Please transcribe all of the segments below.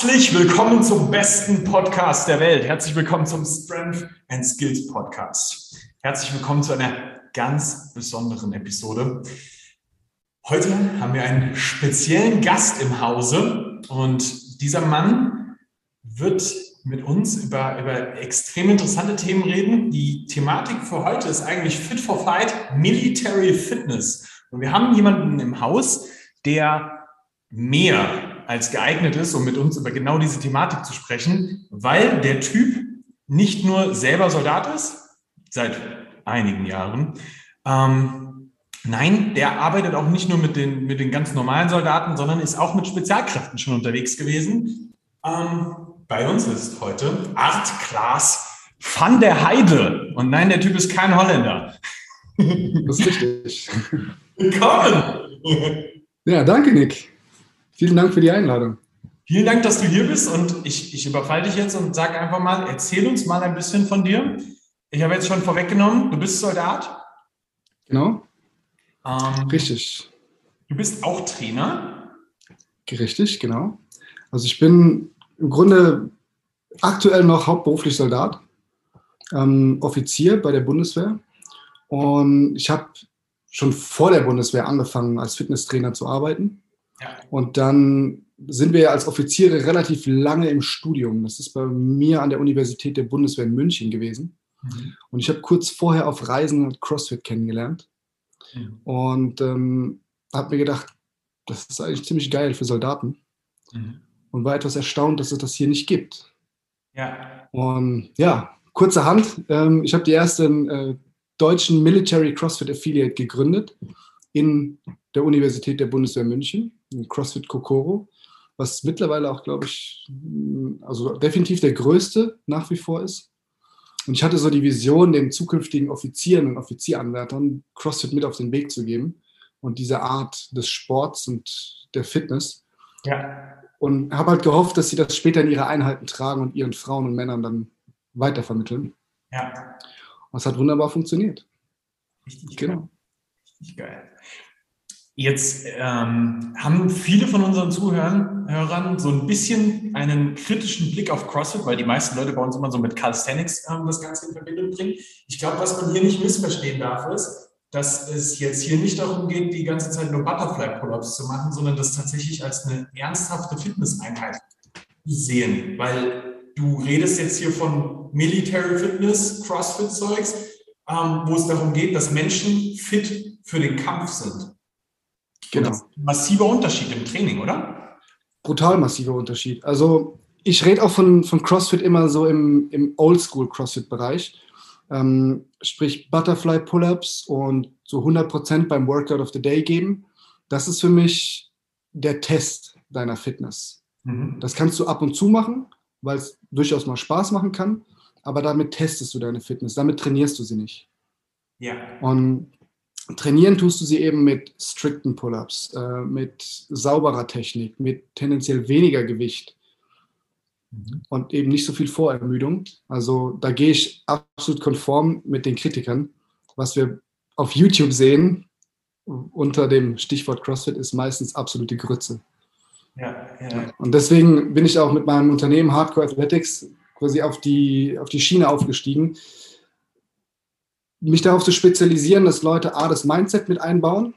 Herzlich willkommen zum besten Podcast der Welt. Herzlich willkommen zum Strength and Skills Podcast. Herzlich willkommen zu einer ganz besonderen Episode. Heute haben wir einen speziellen Gast im Hause und dieser Mann wird mit uns über, über extrem interessante Themen reden. Die Thematik für heute ist eigentlich Fit for Fight, Military Fitness. Und wir haben jemanden im Haus, der mehr als geeignet ist, um mit uns über genau diese Thematik zu sprechen, weil der Typ nicht nur selber Soldat ist, seit einigen Jahren, ähm, nein, der arbeitet auch nicht nur mit den, mit den ganz normalen Soldaten, sondern ist auch mit Spezialkräften schon unterwegs gewesen. Ähm, bei uns ist heute Art Klaas van der Heide. Und nein, der Typ ist kein Holländer. Das ist richtig. Willkommen! Ja, danke, Nick. Vielen Dank für die Einladung. Vielen Dank, dass du hier bist und ich, ich überfalle dich jetzt und sag einfach mal, erzähl uns mal ein bisschen von dir. Ich habe jetzt schon vorweggenommen, du bist Soldat. Genau. Ähm, Richtig. Du bist auch Trainer. Richtig, genau. Also ich bin im Grunde aktuell noch hauptberuflich Soldat, ähm, Offizier bei der Bundeswehr. Und ich habe schon vor der Bundeswehr angefangen, als Fitnesstrainer zu arbeiten. Und dann sind wir ja als Offiziere relativ lange im Studium. Das ist bei mir an der Universität der Bundeswehr in München gewesen. Mhm. Und ich habe kurz vorher auf Reisen CrossFit kennengelernt. Mhm. Und ähm, habe mir gedacht, das ist eigentlich ziemlich geil für Soldaten. Mhm. Und war etwas erstaunt, dass es das hier nicht gibt. Ja. Und ja, kurzerhand, ähm, ich habe die ersten äh, deutschen Military CrossFit Affiliate gegründet in der Universität der Bundeswehr München, CrossFit Kokoro, was mittlerweile auch, glaube ich, also definitiv der größte nach wie vor ist. Und ich hatte so die Vision, den zukünftigen Offizieren und Offizieranwärtern CrossFit mit auf den Weg zu geben und diese Art des Sports und der Fitness. Ja. Und habe halt gehofft, dass sie das später in ihre Einheiten tragen und ihren Frauen und Männern dann weitervermitteln. Ja. Und es hat wunderbar funktioniert. Richtig genau. Richtig geil. Jetzt ähm, haben viele von unseren Zuhörern so ein bisschen einen kritischen Blick auf CrossFit, weil die meisten Leute bei uns immer so mit Calisthenics ähm, das Ganze in Verbindung bringen. Ich glaube, was man hier nicht missverstehen darf, ist, dass es jetzt hier nicht darum geht, die ganze Zeit nur Butterfly-Pull-Ups zu machen, sondern das tatsächlich als eine ernsthafte Fitnesseinheit sehen. Weil du redest jetzt hier von Military Fitness, CrossFit-Zeugs, ähm, wo es darum geht, dass Menschen fit für den Kampf sind. Genau. massiver Unterschied im Training, oder? Brutal massiver Unterschied. Also ich rede auch von, von CrossFit immer so im, im Oldschool-CrossFit-Bereich. Ähm, sprich Butterfly Pull-ups und so 100% beim Workout of the Day geben. Das ist für mich der Test deiner Fitness. Mhm. Das kannst du ab und zu machen, weil es durchaus mal Spaß machen kann, aber damit testest du deine Fitness, damit trainierst du sie nicht. Ja. Und trainieren tust du sie eben mit strikten Pull-ups, äh, mit sauberer Technik, mit tendenziell weniger Gewicht mhm. und eben nicht so viel Vorermüdung. Also da gehe ich absolut konform mit den Kritikern. Was wir auf YouTube sehen unter dem Stichwort CrossFit ist meistens absolute Grütze. Ja, ja. Und deswegen bin ich auch mit meinem Unternehmen Hardcore Athletics quasi auf die, auf die Schiene aufgestiegen, mich darauf zu spezialisieren, dass Leute A, das Mindset mit einbauen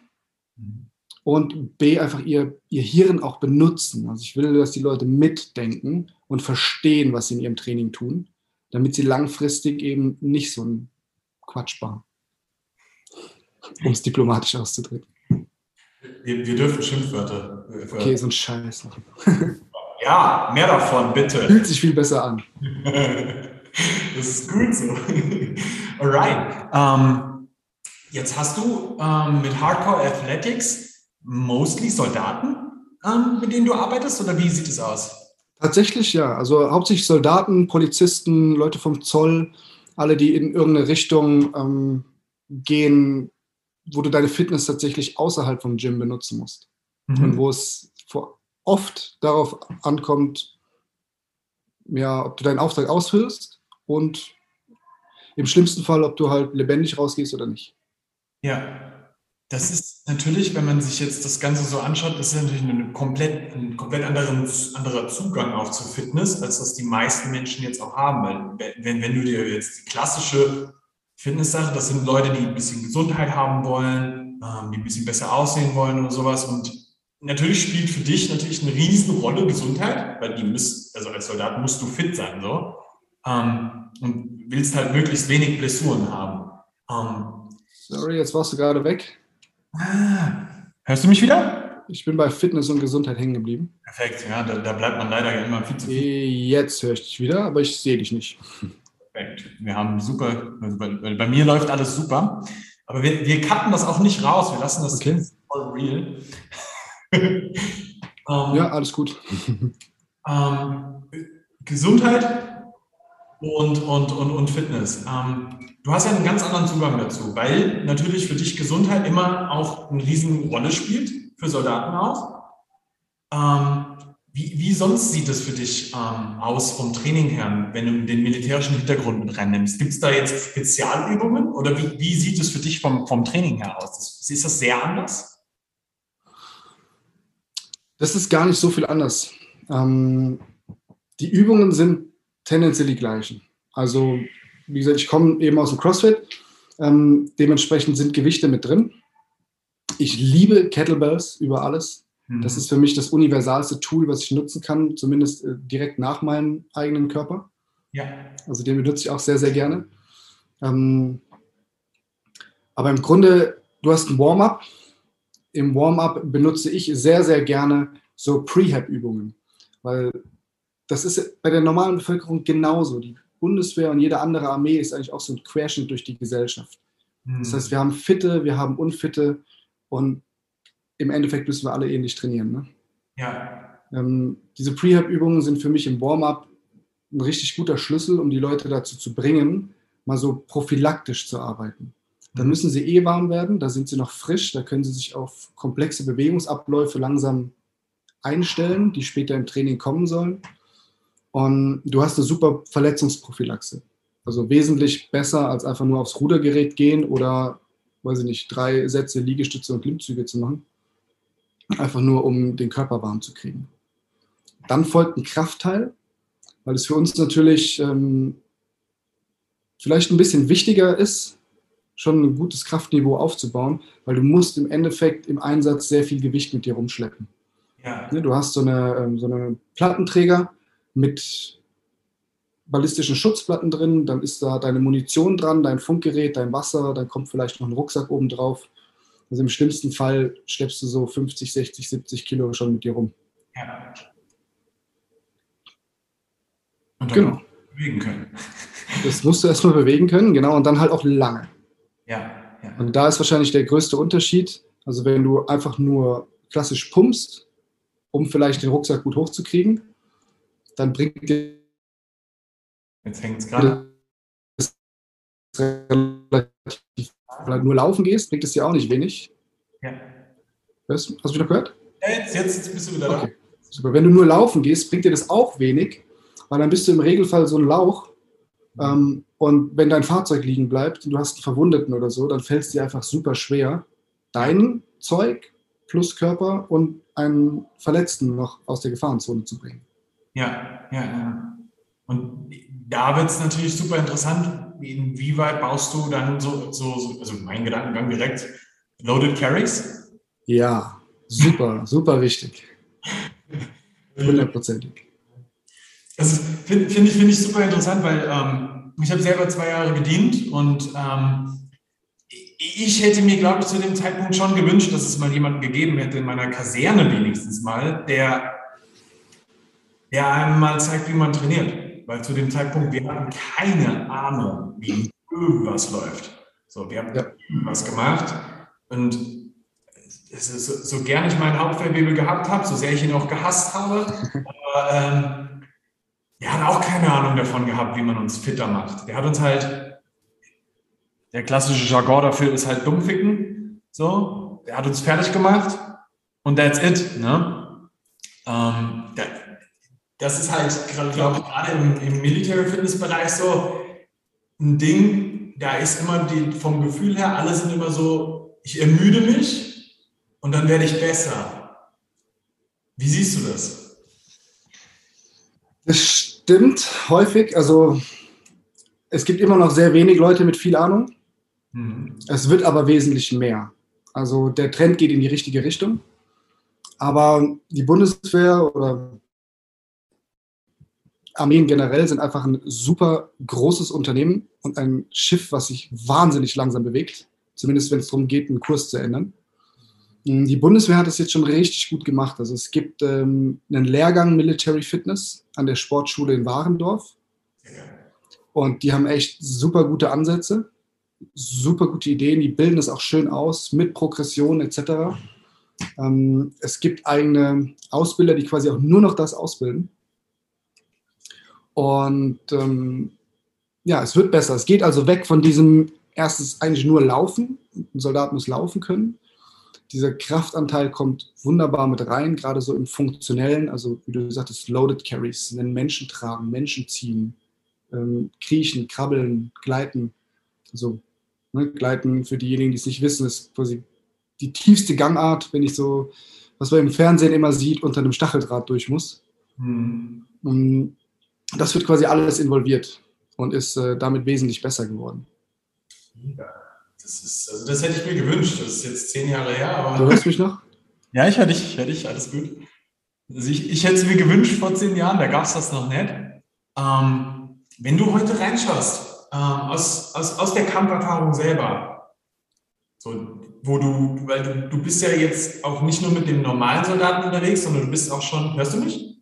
und B, einfach ihr, ihr Hirn auch benutzen. Also ich will, dass die Leute mitdenken und verstehen, was sie in ihrem Training tun, damit sie langfristig eben nicht so ein Quatsch bauen. Um es diplomatisch auszudrücken. Wir, wir, dürfen Schimpfwörter. Äh, okay, so ein Scheiß. ja, mehr davon, bitte. Fühlt sich viel besser an. das ist gut so. Alright. Ähm, jetzt hast du ähm, mit Hardcore Athletics mostly Soldaten, ähm, mit denen du arbeitest, oder wie sieht es aus? Tatsächlich ja. Also hauptsächlich Soldaten, Polizisten, Leute vom Zoll, alle, die in irgendeine Richtung ähm, gehen, wo du deine Fitness tatsächlich außerhalb vom Gym benutzen musst. Mhm. Und wo es oft darauf ankommt, ja, ob du deinen Auftrag ausführst und im schlimmsten Fall, ob du halt lebendig rausgehst oder nicht. Ja, das ist natürlich, wenn man sich jetzt das Ganze so anschaut, das ist natürlich eine komplett, ein komplett anderen, anderer Zugang auch zur Fitness, als das die meisten Menschen jetzt auch haben. Weil wenn, wenn du dir jetzt die klassische Fitnesssache, das sind Leute, die ein bisschen Gesundheit haben wollen, ähm, die ein bisschen besser aussehen wollen oder sowas. Und natürlich spielt für dich natürlich eine riesen Rolle Gesundheit, weil die müsst, also als Soldat musst du fit sein, so. Ähm, und willst halt möglichst wenig Blessuren haben. Ähm, Sorry, jetzt warst du gerade weg. Ah, hörst du mich wieder? Ich bin bei Fitness und Gesundheit hängen geblieben. Perfekt, ja, da, da bleibt man leider immer viel zu viel. Jetzt höre ich dich wieder, aber ich sehe dich nicht. Perfekt. Wir haben super, also bei, bei, mir läuft alles super. Aber wir, wir cutten das auch nicht raus, wir lassen das okay. voll real. um, ja, alles gut. Um, Gesundheit und, und, und, und Fitness. Um, Du hast ja einen ganz anderen Zugang dazu, weil natürlich für dich Gesundheit immer auch eine riesen Rolle spielt, für Soldaten auch. Ähm, wie, wie, sonst sieht es für dich ähm, aus vom Training her, wenn du den militärischen Hintergrund mit reinnimmst? Gibt es da jetzt Spezialübungen oder wie, wie, sieht es für dich vom, vom Training her aus? Ist das sehr anders? Das ist gar nicht so viel anders. Ähm, die Übungen sind tendenziell die gleichen. Also wie gesagt, ich komme eben aus dem CrossFit. Ähm, dementsprechend sind Gewichte mit drin. Ich liebe Kettlebells über alles. Mhm. Das ist für mich das universalste Tool, was ich nutzen kann, zumindest äh, direkt nach meinem eigenen Körper. Ja. Also den benutze ich auch sehr, sehr gerne. Ähm, aber im Grunde, du hast ein Warm-up. Im Warm-up benutze ich sehr, sehr gerne so Prehab-Übungen, weil das ist bei der normalen Bevölkerung genauso. Die Bundeswehr und jede andere Armee ist eigentlich auch so ein Querschnitt durch die Gesellschaft. Mhm. Das heißt, wir haben Fitte, wir haben Unfitte und im Endeffekt müssen wir alle ähnlich trainieren. Ne? Ja. Ähm, diese Prehab-Übungen sind für mich im Warm-up ein richtig guter Schlüssel, um die Leute dazu zu bringen, mal so prophylaktisch zu arbeiten. Dann mhm. müssen sie eh warm werden, da sind sie noch frisch, da können sie sich auf komplexe Bewegungsabläufe langsam einstellen, die später im Training kommen sollen. Und du hast eine super Verletzungsprophylaxe. Also wesentlich besser als einfach nur aufs Rudergerät gehen oder, weiß ich nicht, drei Sätze Liegestütze und Klimmzüge zu machen. Einfach nur, um den Körper warm zu kriegen. Dann folgt ein Kraftteil, weil es für uns natürlich ähm, vielleicht ein bisschen wichtiger ist, schon ein gutes Kraftniveau aufzubauen, weil du musst im Endeffekt im Einsatz sehr viel Gewicht mit dir rumschleppen. Ja. Ne, du hast so eine, ähm, so eine Plattenträger, mit ballistischen Schutzplatten drin, dann ist da deine Munition dran, dein Funkgerät, dein Wasser, dann kommt vielleicht noch ein Rucksack oben drauf. Also im schlimmsten Fall schleppst du so 50, 60, 70 Kilo schon mit dir rum. Ja. Und dann genau. bewegen können. Das musst du erstmal bewegen können, genau, und dann halt auch lange. Ja, ja. Und da ist wahrscheinlich der größte Unterschied. Also wenn du einfach nur klassisch pumpst, um vielleicht den Rucksack gut hochzukriegen, dann bringt dir. Jetzt hängt es gerade. Weil du nur laufen gehst, bringt es dir auch nicht wenig. Ja. Hast, du wieder gehört? Jetzt, jetzt bist du wieder okay. da. Super. Wenn du nur laufen gehst, bringt dir das auch wenig, weil dann bist du im Regelfall so ein Lauch. Ähm, und wenn dein Fahrzeug liegen bleibt und du hast einen Verwundeten oder so, dann fällt es dir einfach super schwer, dein Zeug plus Körper und einen Verletzten noch aus der Gefahrenzone zu bringen. Ja, ja, ja. Und da wird es natürlich super interessant, inwieweit baust du dann so, so, also mein Gedankengang direkt, Loaded Carries? Ja, super, super wichtig. Hundertprozentig. Also finde find ich, find ich super interessant, weil ähm, ich habe selber zwei Jahre gedient und ähm, ich hätte mir, glaube ich, zu dem Zeitpunkt schon gewünscht, dass es mal jemanden gegeben hätte, in meiner Kaserne wenigstens mal, der der einem mal zeigt, wie man trainiert. Weil zu dem Zeitpunkt, wir hatten keine Ahnung, wie irgendwas läuft. So, wir haben ja. irgendwas gemacht und es ist so, so gern ich meinen Hauptfeldwebel gehabt habe, so sehr ich ihn auch gehasst habe, aber ähm, er hat auch keine Ahnung davon gehabt, wie man uns fitter macht. Der hat uns halt, der klassische Jargon dafür ist halt dummficken. So, der hat uns fertig gemacht und that's it. Ne? Ähm, der, das ist halt, glaube ich, gerade im, im Military Fitness Bereich so ein Ding, da ist immer die, vom Gefühl her, alle sind immer so ich ermüde mich und dann werde ich besser. Wie siehst du das? Das stimmt häufig. Also es gibt immer noch sehr wenig Leute mit viel Ahnung. Mhm. Es wird aber wesentlich mehr. Also der Trend geht in die richtige Richtung. Aber die Bundeswehr oder Armeen generell sind einfach ein super großes Unternehmen und ein Schiff, was sich wahnsinnig langsam bewegt. Zumindest wenn es darum geht, einen Kurs zu ändern. Die Bundeswehr hat es jetzt schon richtig gut gemacht. Also es gibt ähm, einen Lehrgang Military Fitness an der Sportschule in Warendorf. Und die haben echt super gute Ansätze, super gute Ideen. Die bilden es auch schön aus mit Progression etc. Ähm, es gibt eigene Ausbilder, die quasi auch nur noch das ausbilden. Und ähm, ja, es wird besser. Es geht also weg von diesem erstens eigentlich nur Laufen. Ein Soldat muss laufen können. Dieser Kraftanteil kommt wunderbar mit rein, gerade so im Funktionellen, also wie du sagtest, Loaded Carries, einen Menschen tragen, Menschen ziehen, ähm, kriechen, krabbeln, gleiten. Also ne, gleiten für diejenigen, die es nicht wissen, ist quasi die tiefste Gangart, wenn ich so, was man im Fernsehen immer sieht, unter einem Stacheldraht durch muss. Hm. Und das wird quasi alles involviert und ist äh, damit wesentlich besser geworden. Ja, das, ist, also das hätte ich mir gewünscht. Das ist jetzt zehn Jahre her. Aber du hörst mich noch? ja, ich höre dich, ich höre dich, alles gut. Also ich, ich hätte es mir gewünscht vor zehn Jahren, da gab es das noch nicht. Ähm, wenn du heute reinschaust, ähm, aus, aus, aus der Kampferfahrung selber, so, wo du, weil du, du bist ja jetzt auch nicht nur mit dem normalen Soldaten unterwegs, sondern du bist auch schon, hörst du mich?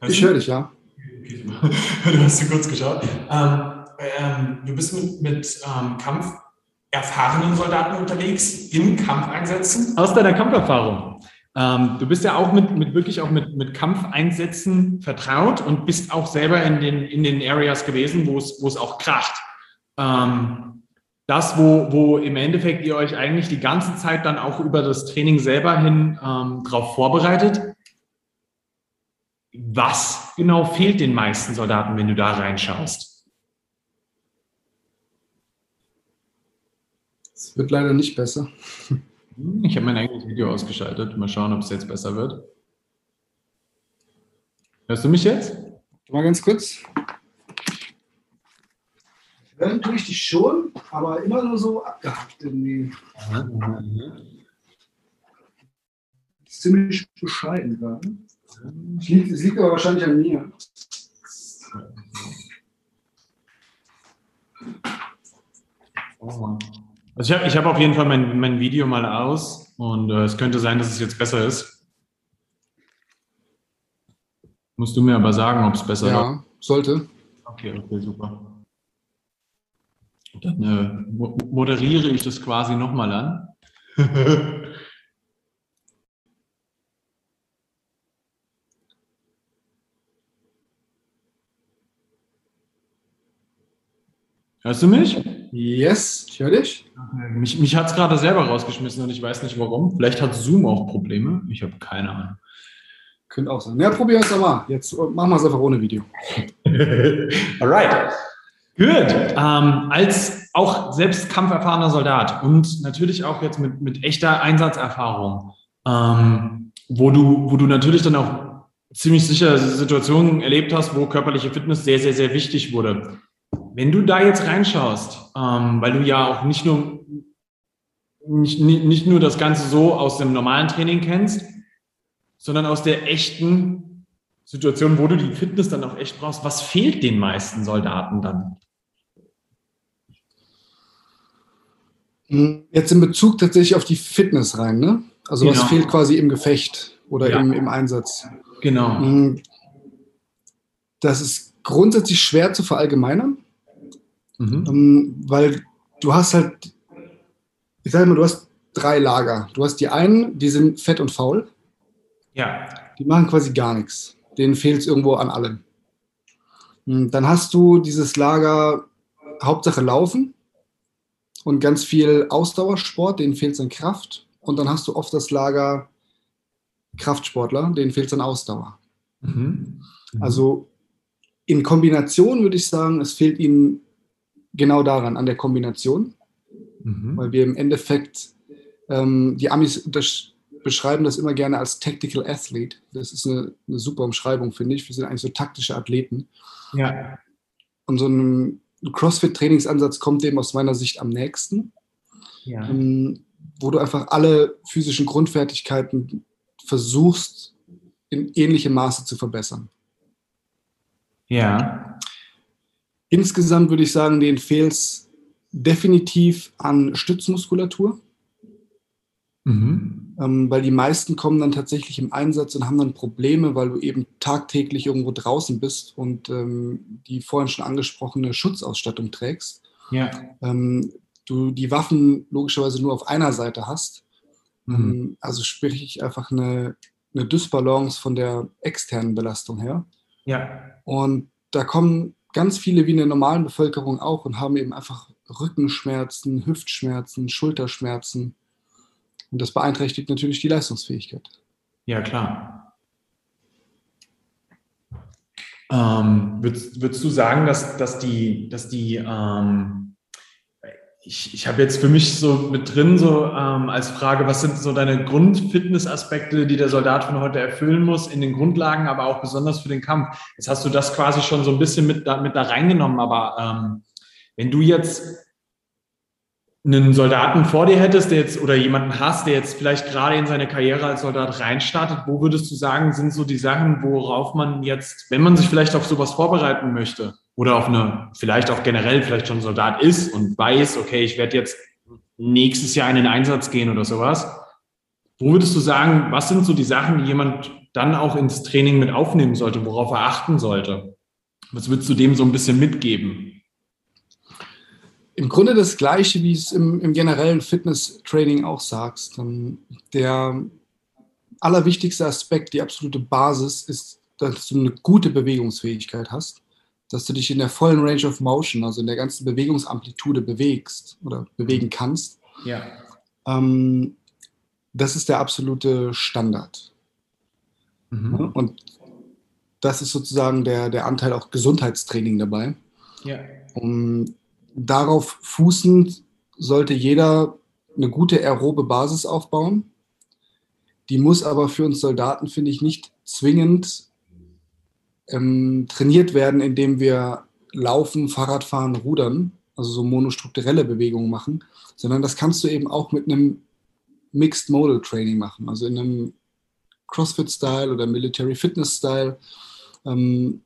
Hörst ich höre dich, ja. du hast du kurz geschaut. Ähm, ähm, du bist mit, mit ähm, kampferfahrenen Soldaten unterwegs, in Kampfeinsätzen? Aus deiner Kampferfahrung. Ähm, du bist ja auch mit, mit wirklich auch mit, mit Kampfeinsätzen vertraut und bist auch selber in den, in den Areas gewesen, wo es, wo es auch kracht. Ähm, das, wo, wo im Endeffekt ihr euch eigentlich die ganze Zeit dann auch über das Training selber hin ähm, darauf vorbereitet was genau fehlt den meisten Soldaten, wenn du da reinschaust? Es wird leider nicht besser. Ich habe mein eigenes Video ausgeschaltet. Mal schauen, ob es jetzt besser wird. Hörst du mich jetzt? Mal ganz kurz. Hören tue ich dich schon, aber immer nur so abgehackt irgendwie. Ziemlich bescheiden gerade. Es liegt, es liegt aber wahrscheinlich an mir. Also ich habe ich hab auf jeden Fall mein, mein Video mal aus und äh, es könnte sein, dass es jetzt besser ist. Musst du mir aber sagen, ob es besser ist. Ja, wird. sollte. Okay, okay, super. Dann äh, moderiere ich das quasi nochmal an. Hörst du mich? Yes, ich höre dich. Mich, mich hat es gerade selber rausgeschmissen und ich weiß nicht warum. Vielleicht hat Zoom auch Probleme. Ich habe keine Ahnung. Könnte auch sein. Ja, probier es doch mal. Jetzt machen wir es einfach ohne Video. Alright. Good. Ähm, als auch selbst kampferfahrener Soldat und natürlich auch jetzt mit, mit echter Einsatzerfahrung, ähm, wo, du, wo du natürlich dann auch ziemlich sicher Situationen erlebt hast, wo körperliche Fitness sehr, sehr, sehr wichtig wurde. Wenn du da jetzt reinschaust, ähm, weil du ja auch nicht nur, nicht, nicht nur das Ganze so aus dem normalen Training kennst, sondern aus der echten Situation, wo du die Fitness dann auch echt brauchst, was fehlt den meisten Soldaten dann? Jetzt in Bezug tatsächlich auf die Fitness rein, ne? Also genau. was fehlt quasi im Gefecht oder ja. im, im Einsatz? Genau. Hm. Das ist grundsätzlich schwer zu verallgemeinern. Mhm. Ähm, weil du hast halt, ich sage mal, du hast drei Lager. Du hast die einen, die sind fett und faul. Ja. Die machen quasi gar nichts. Denen fehlt es irgendwo an allem. Hm, dann hast du dieses Lager Hauptsache Laufen und ganz viel Ausdauersport, denen fehlt es an Kraft. Und dann hast du oft das Lager Kraftsportler, denen fehlt es an Ausdauer. Mhm. Mhm. Also in Kombination würde ich sagen, es fehlt ihnen genau daran, an der Kombination, mhm. weil wir im Endeffekt, ähm, die Amis das beschreiben das immer gerne als Tactical Athlete. Das ist eine, eine super Umschreibung, finde ich. Wir sind eigentlich so taktische Athleten. Ja. Und so ein CrossFit-Trainingsansatz kommt dem aus meiner Sicht am nächsten. Ja. Ähm, wo du einfach alle physischen Grundfertigkeiten versuchst, in ähnlichem Maße zu verbessern. Ja. Insgesamt würde ich sagen, denen fehlt es definitiv an Stützmuskulatur. Mhm. Ähm, weil die meisten kommen dann tatsächlich im Einsatz und haben dann Probleme, weil du eben tagtäglich irgendwo draußen bist und ähm, die vorhin schon angesprochene Schutzausstattung trägst. Ja. Ähm, du die Waffen logischerweise nur auf einer Seite hast. Mhm. Ähm, also sprich einfach eine, eine Dysbalance von der externen Belastung her. Ja. Und da kommen ganz viele wie in der normalen Bevölkerung auch und haben eben einfach Rückenschmerzen, Hüftschmerzen, Schulterschmerzen und das beeinträchtigt natürlich die Leistungsfähigkeit. Ja, klar. Ähm, würdest, würdest, du sagen, dass, dass die, dass die ähm, ich, ich habe jetzt für mich so mit drin, so ähm, als Frage, was sind so deine Grundfitnessaspekte, die der Soldat von heute erfüllen muss, in den Grundlagen, aber auch besonders für den Kampf. Jetzt hast du das quasi schon so ein bisschen mit da, mit da reingenommen, aber ähm, wenn du jetzt einen Soldaten vor dir hättest, der jetzt oder jemanden hast, der jetzt vielleicht gerade in seine Karriere als Soldat reinstartet, wo würdest du sagen, sind so die Sachen, worauf man jetzt, wenn man sich vielleicht auf sowas vorbereiten möchte oder auf eine, vielleicht auch generell vielleicht schon Soldat ist und weiß, okay, ich werde jetzt nächstes Jahr in den Einsatz gehen oder sowas, wo würdest du sagen, was sind so die Sachen, die jemand dann auch ins Training mit aufnehmen sollte, worauf er achten sollte? Was würdest du dem so ein bisschen mitgeben? im Grunde das Gleiche, wie es im, im generellen Fitness-Training auch sagst. Ähm, der allerwichtigste Aspekt, die absolute Basis ist, dass du eine gute Bewegungsfähigkeit hast, dass du dich in der vollen Range of Motion, also in der ganzen Bewegungsamplitude bewegst oder bewegen kannst. Ja. Ähm, das ist der absolute Standard. Mhm. Und das ist sozusagen der, der Anteil auch Gesundheitstraining dabei. Ja. Um darauf fußend sollte jeder eine gute aerobe Basis aufbauen. Die muss aber für uns Soldaten, finde ich, nicht zwingend ähm, trainiert werden, indem wir laufen, Fahrradfahren, rudern, also so monostrukturelle Bewegungen machen, sondern das kannst du eben auch mit einem Mixed Modal Training machen, also in einem CrossFit-Style oder Military Fitness-Style. Ähm,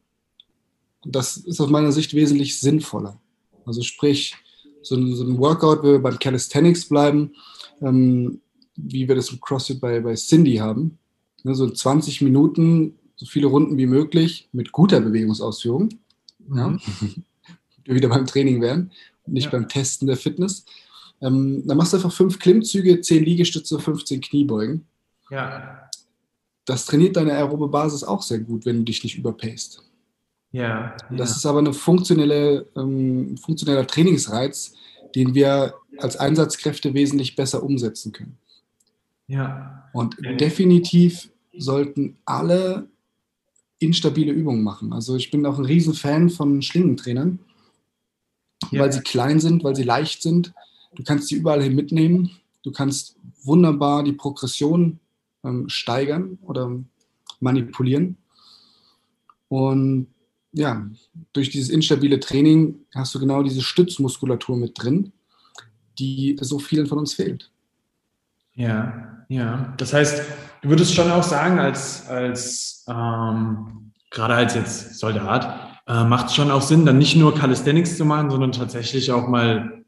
das ist aus meiner Sicht wesentlich sinnvoller. Also sprich, so ein, so ein Workout, wenn wir beim Calisthenics bleiben, ähm, wie wir das im CrossFit bei, bei Cindy haben. Ne, so 20 Minuten, so viele Runden wie möglich mit guter Bewegungsausführung. Mhm. Ja. wir wieder beim Training und nicht ja. beim Testen der Fitness. Ähm, dann machst du einfach fünf Klimmzüge, zehn Liegestütze, 15 Kniebeugen. Ja. Das trainiert deine aerobe Basis auch sehr gut, wenn du dich nicht überpaced. Ja. Das ist aber ein funktionelle, ähm, funktioneller Trainingsreiz, den wir als Einsatzkräfte wesentlich besser umsetzen können. Ja. Und definitiv sollten alle instabile Übungen machen. Also ich bin auch ein Riesenfan von Schlingentrainern, ja. weil sie klein sind, weil sie leicht sind. Du kannst sie überall hin mitnehmen. Du kannst wunderbar die Progression ähm, steigern oder manipulieren. Und ja, durch dieses instabile Training hast du genau diese Stützmuskulatur mit drin, die so vielen von uns fehlt. Ja, ja. Das heißt, du würdest schon auch sagen, als, als ähm, gerade als jetzt Soldat, äh, macht es schon auch Sinn, dann nicht nur Calisthenics zu machen, sondern tatsächlich auch mal,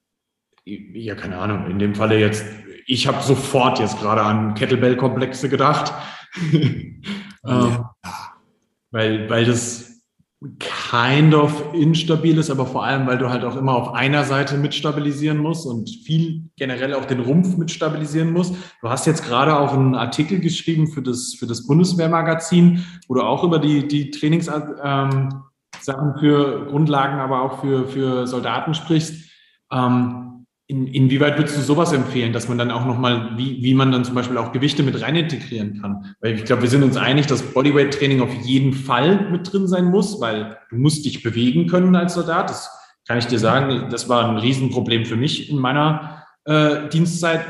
ja, keine Ahnung, in dem Falle jetzt, ich habe sofort jetzt gerade an Kettlebell-Komplexe gedacht. ähm, ja. weil, weil das kind of instabil ist, aber vor allem, weil du halt auch immer auf einer Seite mitstabilisieren musst und viel generell auch den Rumpf mitstabilisieren musst. Du hast jetzt gerade auch einen Artikel geschrieben für das, für das Bundeswehrmagazin, wo du auch über die, die Trainingssachen ähm, für Grundlagen, aber auch für, für Soldaten sprichst. Ähm, in, inwieweit würdest du sowas empfehlen, dass man dann auch nochmal, wie, wie man dann zum Beispiel auch Gewichte mit rein integrieren kann? Weil ich glaube, wir sind uns einig, dass Bodyweight-Training auf jeden Fall mit drin sein muss, weil du musst dich bewegen können als Soldat. Das kann ich dir sagen, das war ein Riesenproblem für mich in meiner äh, Dienstzeit.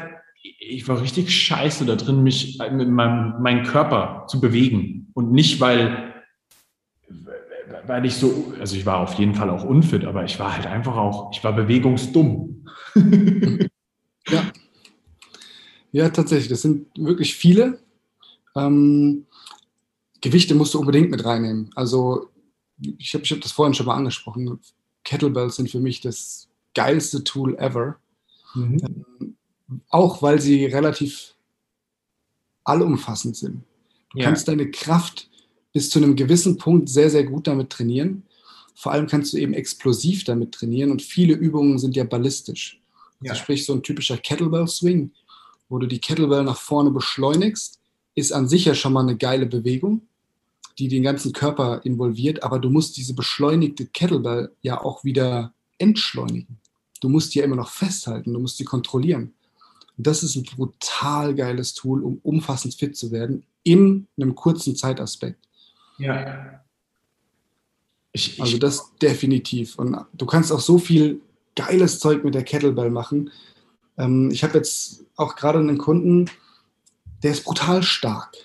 Ich war richtig scheiße da drin, mich mit meinem, meinem Körper zu bewegen. Und nicht, weil, weil ich so, also ich war auf jeden Fall auch unfit, aber ich war halt einfach auch, ich war bewegungsdumm. Ja. Ja, tatsächlich. Das sind wirklich viele. Ähm, Gewichte musst du unbedingt mit reinnehmen. Also ich habe ich hab das vorhin schon mal angesprochen. Kettlebells sind für mich das geilste Tool ever. Mhm. Ähm, auch weil sie relativ allumfassend sind. Du ja. kannst deine Kraft bis zu einem gewissen Punkt sehr, sehr gut damit trainieren. Vor allem kannst du eben explosiv damit trainieren und viele Übungen sind ja ballistisch. Also ja. sprich so ein typischer Kettlebell-Swing, wo du die Kettlebell nach vorne beschleunigst, ist an sich ja schon mal eine geile Bewegung die den ganzen Körper involviert, aber du musst diese beschleunigte Kettlebell ja auch wieder entschleunigen. Du musst die ja immer noch festhalten, du musst sie kontrollieren. Und das ist ein brutal geiles Tool, um umfassend fit zu werden in einem kurzen Zeitaspekt. Ja. Ich, ich, also das definitiv. Und du kannst auch so viel geiles Zeug mit der Kettlebell machen. Ähm, ich habe jetzt auch gerade einen Kunden, der ist brutal stark.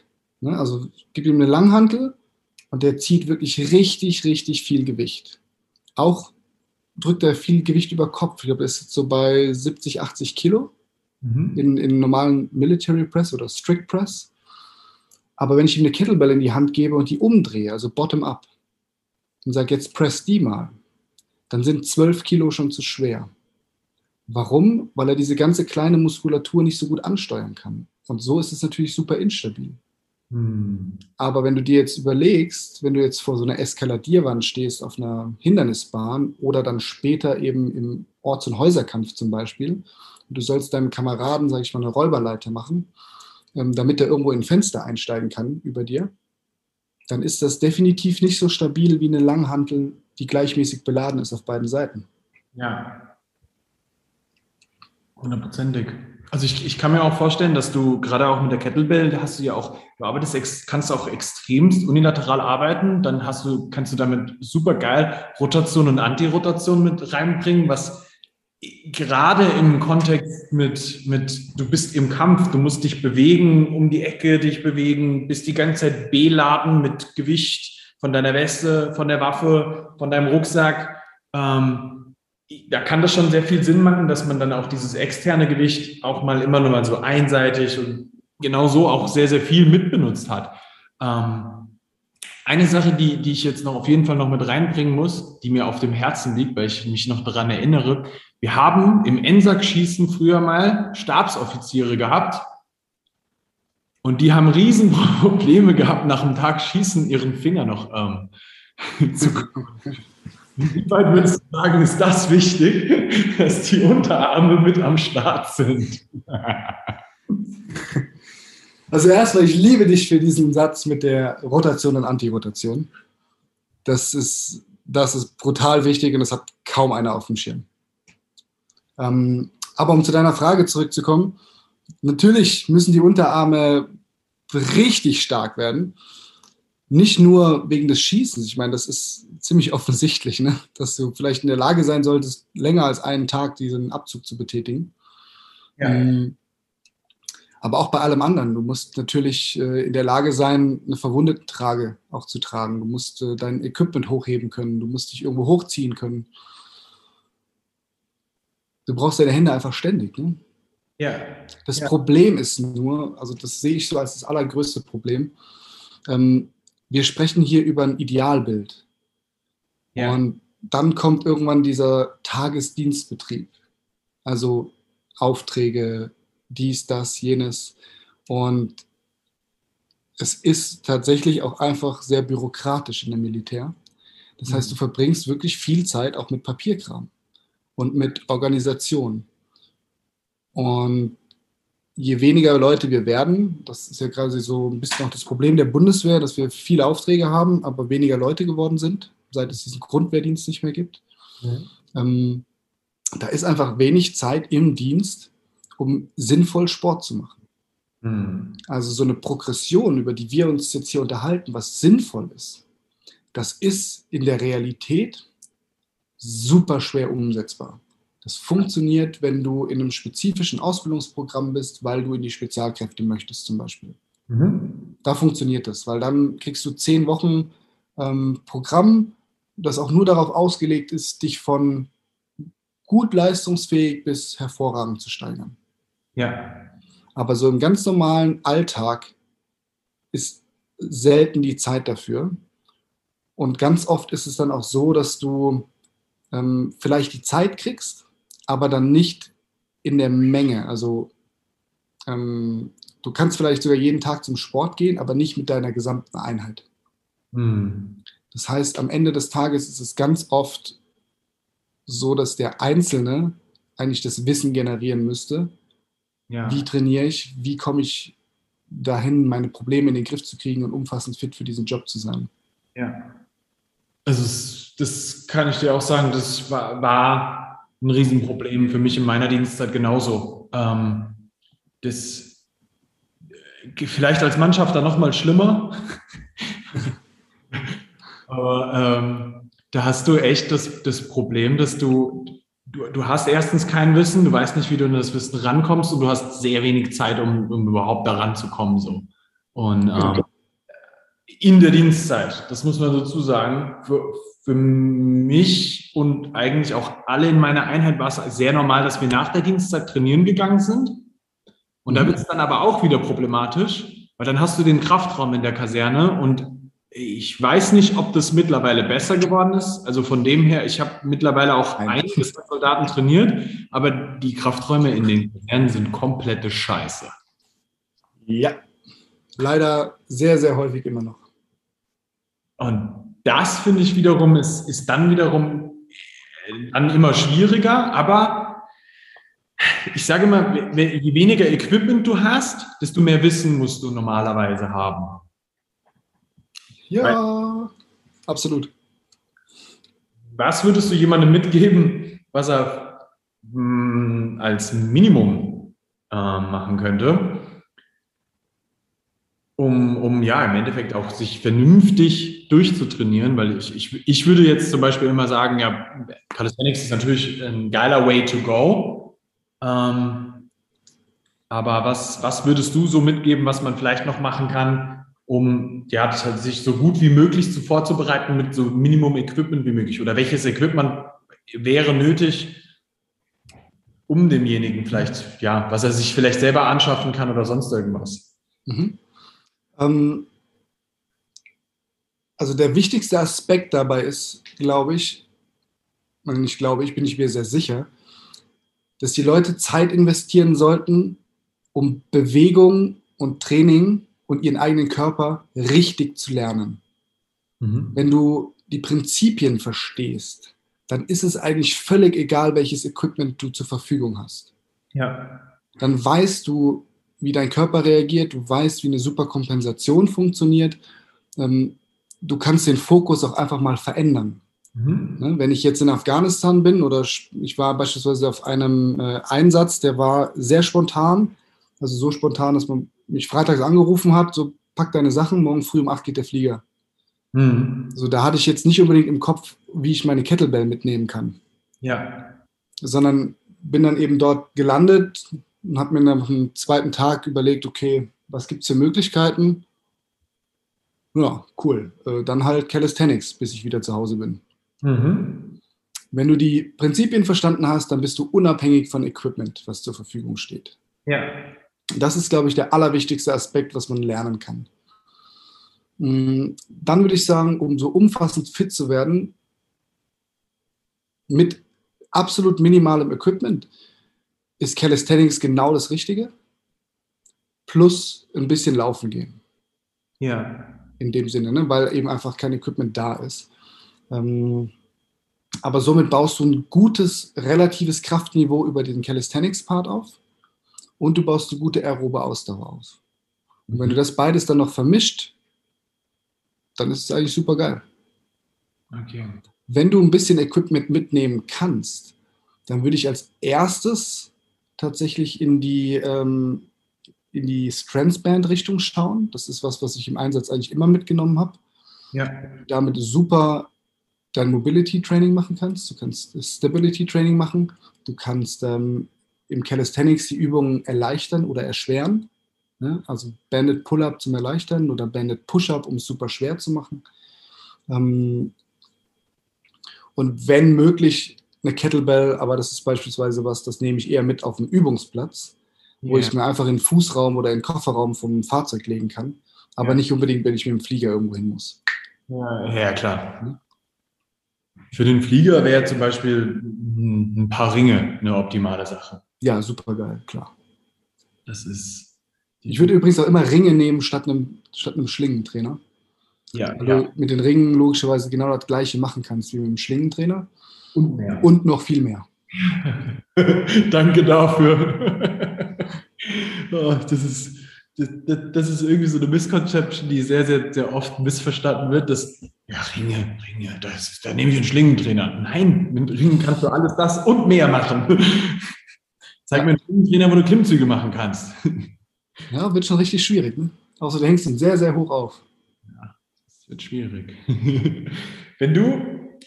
Ne? Also gib ihm eine Langhantel und der zieht wirklich richtig, richtig viel Gewicht. Auch drückt er viel Gewicht über Kopf. Ich glaube, er ist so bei 70, 80 Kilo mhm. in, in normalen Military Press oder Strict Press. Aber wenn ich ihm eine Kettlebell in die Hand gebe und die umdrehe, also bottom up, und sage, jetzt press die mal, dann sind 12 Kilo schon zu schwer. Warum? Weil er diese ganze kleine Muskulatur nicht so gut ansteuern kann. Und so ist es natürlich super instabil. Hm. Aber wenn du dir jetzt überlegst, wenn du jetzt vor so einer Eskaladierwand stehst auf einer Hindernisbahn oder dann später eben im Orts- und Häuserkampf zum Beispiel, und du sollst deinem Kameraden, sage ich mal, eine Räuberleiter machen, ähm, damit er irgendwo in ein Fenster einsteigen kann über dir, dann ist das definitiv nicht so stabil wie eine Langhantel, die gleichmäßig beladen ist auf beiden Seiten. Ja. Hundertprozentig. Also ich, ich kann mir auch vorstellen, dass du gerade auch mit der Kettlebell, da hast du ja auch, du arbeitest, kannst auch extremst unilateral arbeiten, dann hast du, kannst du damit super geil Rotation und Antirotation mit reinbringen, was gerade im Kontext mit, mit, du bist im Kampf, du musst dich bewegen, um die Ecke dich bewegen, bist die ganze Zeit beladen mit Gewicht von deiner Weste, von der Waffe, von deinem Rucksack. Ähm, da kann das schon sehr viel Sinn machen, dass man dann auch dieses externe Gewicht auch mal immer nur mal so einseitig und genau so auch sehr, sehr viel mitbenutzt hat. Ähm, eine Sache, die, die ich jetzt noch auf jeden Fall noch mit reinbringen muss, die mir auf dem Herzen liegt, weil ich mich noch daran erinnere, wir haben im Ensack-Schießen früher mal Stabsoffiziere gehabt und die haben Riesenprobleme gehabt, nach dem Tag Schießen ihren Finger noch ähm, zu wie weit würdest du sagen, ist das wichtig, dass die Unterarme mit am Start sind? Also erstmal, ich liebe dich für diesen Satz mit der Rotation und Antirotation. Das ist, das ist brutal wichtig und das hat kaum einer auf dem Schirm. Ähm, aber um zu deiner Frage zurückzukommen, natürlich müssen die Unterarme richtig stark werden nicht nur wegen des Schießens. Ich meine, das ist ziemlich offensichtlich, ne? dass du vielleicht in der Lage sein solltest, länger als einen Tag diesen Abzug zu betätigen. Ja. Ähm, aber auch bei allem anderen. Du musst natürlich äh, in der Lage sein, eine Verwundetentrage auch zu tragen. Du musst äh, dein Equipment hochheben können. Du musst dich irgendwo hochziehen können. Du brauchst deine Hände einfach ständig. Ne? Ja. Das ja. Problem ist nur, also das sehe ich so als das allergrößte Problem. Ähm, wir sprechen hier über ein Idealbild. Ja. Und dann kommt irgendwann dieser Tagesdienstbetrieb. Also Aufträge, dies, das, jenes. Und es ist tatsächlich auch einfach sehr bürokratisch in dem Militär. Das heißt, du mhm. verbringst wirklich viel Zeit auch mit Papierkram und mit Organisation. Und je weniger Leute wir werden, das ist ja quasi so ein bisschen auch das Problem der Bundeswehr, dass wir viele Aufträge haben, aber weniger Leute geworden sind, seit es diesen Grundwehrdienst nicht mehr gibt. Mhm. Ähm, da ist einfach wenig Zeit im Dienst, um sinnvoll Sport zu machen. Mhm. Also so eine Progression, über die wir uns jetzt hier unterhalten, was sinnvoll ist, das ist in der Realität super schwer umsetzbar. Das funktioniert, wenn du in einem spezifischen Ausbildungsprogramm bist, weil du in die Spezialkräfte möchtest zum Beispiel. Mhm. Da funktioniert das, weil dann kriegst du zehn Wochen ähm, Programm, das auch nur darauf ausgelegt ist, dich von gut leistungsfähig bis hervorragend zu steigern. Ja. Aber so im ganz normalen Alltag ist selten die Zeit dafür. Und ganz oft ist es dann auch so, dass du ähm, vielleicht die Zeit kriegst, aber dann nicht in der Menge. Also ähm, du kannst vielleicht sogar jeden Tag zum Sport gehen, aber nicht mit deiner gesamten Einheit. Hm. Das heißt, am Ende des Tages ist es ganz oft so, dass der Einzelne eigentlich das Wissen generieren müsste. Ja. Wie trainiere ich? Wie komme ich dahin, meine Probleme in den Griff zu kriegen und umfassend fit für diesen Job zu sein? Ja. Also das kann ich dir auch sagen, das war, war ein Riesenproblem für mich in meiner Dienstzeit genauso. Ähm, das äh, vielleicht als Mannschaft dann nochmal schlimmer. Aber ähm, da hast du echt das, das Problem, dass du, du, du hast erstens kein Wissen, du weißt nicht, wie du an das Wissen rankommst und du hast sehr wenig Zeit, um, um überhaupt daran zu kommen. So. Und ähm, in der Dienstzeit, das muss man dazu sagen, für, für mich und eigentlich auch alle in meiner Einheit war es sehr normal, dass wir nach der Dienstzeit trainieren gegangen sind. Und da mhm. wird es dann aber auch wieder problematisch, weil dann hast du den Kraftraum in der Kaserne und ich weiß nicht, ob das mittlerweile besser geworden ist. Also von dem her, ich habe mittlerweile auch einige Soldaten trainiert, aber die Krafträume in den Kasernen sind komplette Scheiße. Ja, leider sehr, sehr häufig immer noch. Und das finde ich wiederum, ist, ist dann wiederum äh, dann immer schwieriger, aber ich sage mal, je weniger Equipment du hast, desto mehr Wissen musst du normalerweise haben. Ja, Weil, absolut. Was würdest du jemandem mitgeben, was er mh, hm, als Minimum äh, machen könnte, um, um ja im Endeffekt auch sich vernünftig durchzutrainieren? Weil ich, ich, ich würde jetzt zum Beispiel immer sagen, ja, Calisthenics ist natürlich ein geiler Way to go. Ähm, aber was, was würdest du so mitgeben, was man vielleicht noch machen kann, um ja, halt sich so gut wie möglich zu vorzubereiten mit so Minimum Equipment wie möglich? Oder welches Equipment wäre nötig, um demjenigen vielleicht, ja, was er sich vielleicht selber anschaffen kann oder sonst irgendwas? Mhm. Ähm, also der wichtigste Aspekt dabei ist, glaube ich, und ich glaube, ich bin ich mir sehr sicher, dass die Leute Zeit investieren sollten, um Bewegung und Training und ihren eigenen Körper richtig zu lernen. Mhm. Wenn du die Prinzipien verstehst, dann ist es eigentlich völlig egal, welches Equipment du zur Verfügung hast. Ja. Dann weißt du, wie dein Körper reagiert, du weißt, wie eine Superkompensation funktioniert. Ähm, du kannst den Fokus auch einfach mal verändern. Mhm. Ne, wenn ich jetzt in Afghanistan bin oder ich war beispielsweise auf einem äh, Einsatz, der war sehr spontan, also so spontan, dass man mich freitags angerufen hat, so pack deine Sachen, morgen früh um 8 geht der Flieger. Mhm. So, da hatte ich jetzt nicht unbedingt im Kopf, wie ich meine Kettlebell mitnehmen kann. Ja. Sondern bin dann eben dort gelandet und habe mir dann am zweiten Tag überlegt, okay, was gibt es für Möglichkeiten? Ja, cool. Äh, dann halt Calisthenics, bis ich wieder zu Hause bin. Mhm. Wenn du die Prinzipien verstanden hast, dann bist du unabhängig von Equipment, was zur Verfügung steht. Ja. Das ist, glaube ich, der allerwichtigste Aspekt, was man lernen kann. Mm, dann würde ich sagen, um so umfassend fit zu werden, mit absolut minimalem Equipment, ist Calisthenics genau das Richtige. Plus ein bisschen laufen gehen. Ja. In dem Sinne, ne? weil eben einfach kein Equipment da ist. Ähm, aber somit baust du ein gutes, relatives Kraftniveau über den Calisthenics-Part auf und du baust eine gute aerobe Ausdauer aus. Und wenn du das beides dann noch vermischt, dann ist es eigentlich super geil. Okay. Wenn du ein bisschen Equipment mitnehmen kannst, dann würde ich als erstes tatsächlich in die, ähm, in die Strandsband-Richtung schauen. Das ist was, was ich im Einsatz eigentlich immer mitgenommen habe. Ja. Damit super dein Mobility Training machen kannst, du kannst Stability Training machen, du kannst ähm, im Calisthenics die Übungen erleichtern oder erschweren. Ne? Also Banded Pull-Up zum Erleichtern oder Banded Push-Up, um es super schwer zu machen. Ähm, und wenn möglich eine Kettlebell, aber das ist beispielsweise was, das nehme ich eher mit auf den Übungsplatz, wo ja. ich mir einfach in den Fußraum oder in den Kofferraum vom Fahrzeug legen kann, aber ja. nicht unbedingt, wenn ich mit dem Flieger irgendwo hin muss. Ja, ja klar. Für den Flieger wäre zum Beispiel ein paar Ringe eine optimale Sache. Ja, super geil, klar. Das ist. Ich würde übrigens auch immer Ringe nehmen statt einem, statt einem Schlingentrainer. Ja, Weil ja. du mit den Ringen logischerweise genau das gleiche machen kannst wie mit dem Schlingentrainer. Und mehr. Und noch viel mehr. Danke dafür. Oh, das ist das, das, ist irgendwie so eine Misconception, die sehr, sehr, sehr oft missverstanden wird, dass, ja, Ringe, Ringe, das, da nehme ich einen Schlingentrainer. Nein, mit Ringen kannst du alles das und mehr machen. Zeig mir einen Schlingentrainer, wo du Klimmzüge machen kannst. Ja, wird schon richtig schwierig. Ne? Außer du hängst ihn sehr, sehr hoch auf. Ja, das wird schwierig. Wenn du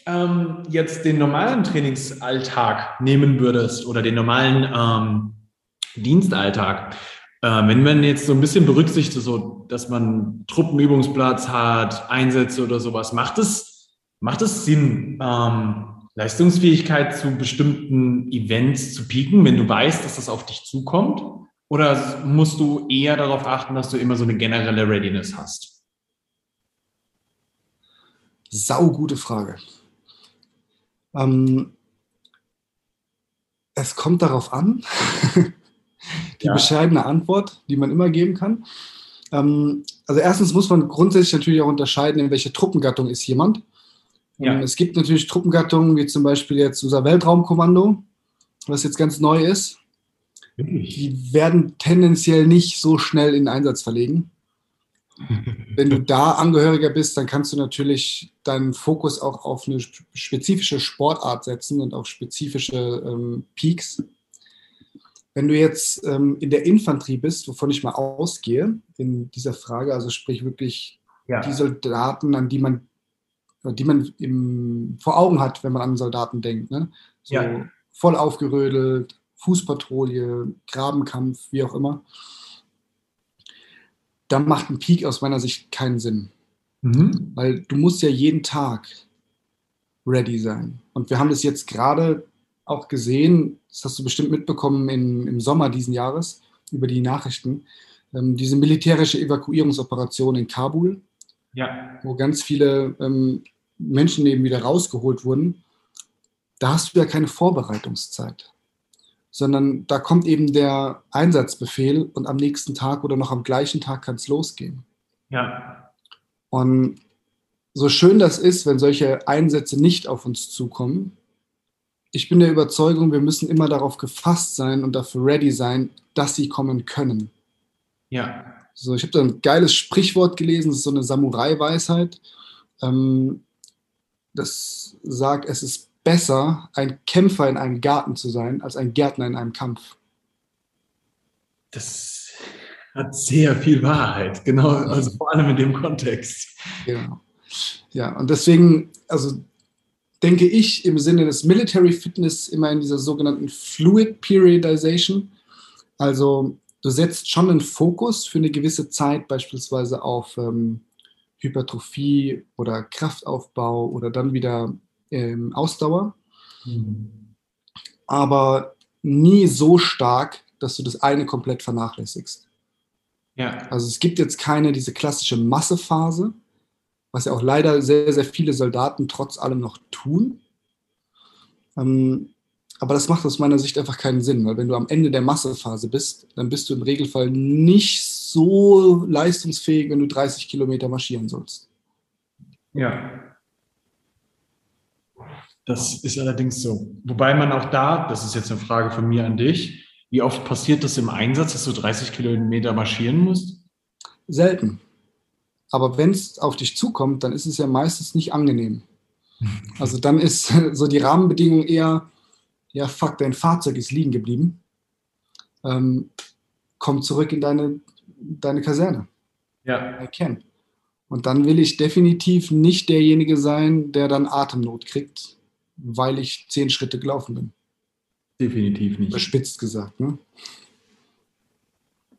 ähm, jetzt den normalen Trainingsalltag nehmen würdest oder den normalen ähm, Dienstalltag, äh, wenn man jetzt so ein bisschen berücksichtigt, so, dass man Truppenübungsplatz hat, Einsätze oder sowas, macht es, macht es Sinn, ähm, Leistungsfähigkeit zu bestimmten Events zu pieken, wenn du weißt, dass das auf dich zukommt? Oder musst du eher darauf achten, dass du immer so eine generelle Readiness hast? Sau gute Frage. Ähm, es kommt darauf an. die ja. bescheidene Antwort, die man immer geben kann. Ähm, also erstens muss man grundsätzlich natürlich auch unterscheiden, in welche Truppengattung ist jemand. Ja. Ähm, es gibt natürlich Truppengattungen, wie zum Beispiel jetzt unser Weltraumkommando, was jetzt ganz neu ist. Die werden tendenziell nicht so schnell in Einsatz verlegen. Wenn du da Angehöriger bist, dann kannst du natürlich deinen Fokus auch auf eine spezifische Sportart setzen und auf spezifische ähm, Peaks. Wenn du jetzt ähm, in der Infanterie bist, wovon ich mal ausgehe in dieser Frage, also sprich wirklich ja. die Soldaten, an die man, die man im, vor Augen hat, wenn man an Soldaten denkt, ne? so ja. voll aufgerödelt, Fußpatrouille, Grabenkampf, wie auch immer, dann macht ein Peak aus meiner Sicht keinen Sinn. Mhm. Weil du musst ja jeden Tag ready sein. Und wir haben das jetzt gerade auch gesehen, das hast du bestimmt mitbekommen im, im Sommer diesen Jahres über die Nachrichten, ähm, diese militärische Evakuierungsoperation in Kabul, ja. wo ganz viele ähm, Menschen eben wieder rausgeholt wurden. Da hast du ja keine Vorbereitungszeit, sondern da kommt eben der Einsatzbefehl und am nächsten Tag oder noch am gleichen Tag kann es losgehen. Ja. Und so schön das ist, wenn solche Einsätze nicht auf uns zukommen, ich bin der Überzeugung, wir müssen immer darauf gefasst sein und dafür ready sein, dass sie kommen können. Ja. So, ich habe da ein geiles Sprichwort gelesen, das ist so eine Samurai-Weisheit. Ähm, das sagt, es ist besser, ein Kämpfer in einem Garten zu sein, als ein Gärtner in einem Kampf. Das hat sehr viel Wahrheit, genau, also vor allem in dem Kontext. Genau. Ja, und deswegen, also denke ich, im Sinne des Military Fitness immer in dieser sogenannten Fluid Periodization. Also du setzt schon einen Fokus für eine gewisse Zeit beispielsweise auf ähm, Hypertrophie oder Kraftaufbau oder dann wieder ähm, Ausdauer. Mhm. Aber nie so stark, dass du das eine komplett vernachlässigst. Ja. Also es gibt jetzt keine diese klassische Massephase, was ja auch leider sehr, sehr viele Soldaten trotz allem noch tun. Ähm, aber das macht aus meiner Sicht einfach keinen Sinn, weil wenn du am Ende der Massephase bist, dann bist du im Regelfall nicht so leistungsfähig, wenn du 30 Kilometer marschieren sollst. Ja. Das ist allerdings so. Wobei man auch da, das ist jetzt eine Frage von mir an dich, wie oft passiert das im Einsatz, dass du 30 Kilometer marschieren musst? Selten. Aber wenn es auf dich zukommt, dann ist es ja meistens nicht angenehm. Also dann ist so die Rahmenbedingung eher, ja, fuck, dein Fahrzeug ist liegen geblieben. Ähm, komm zurück in deine, deine Kaserne. Ja. I can. Und dann will ich definitiv nicht derjenige sein, der dann Atemnot kriegt, weil ich zehn Schritte gelaufen bin. Definitiv nicht. Überspitzt gesagt. Ne?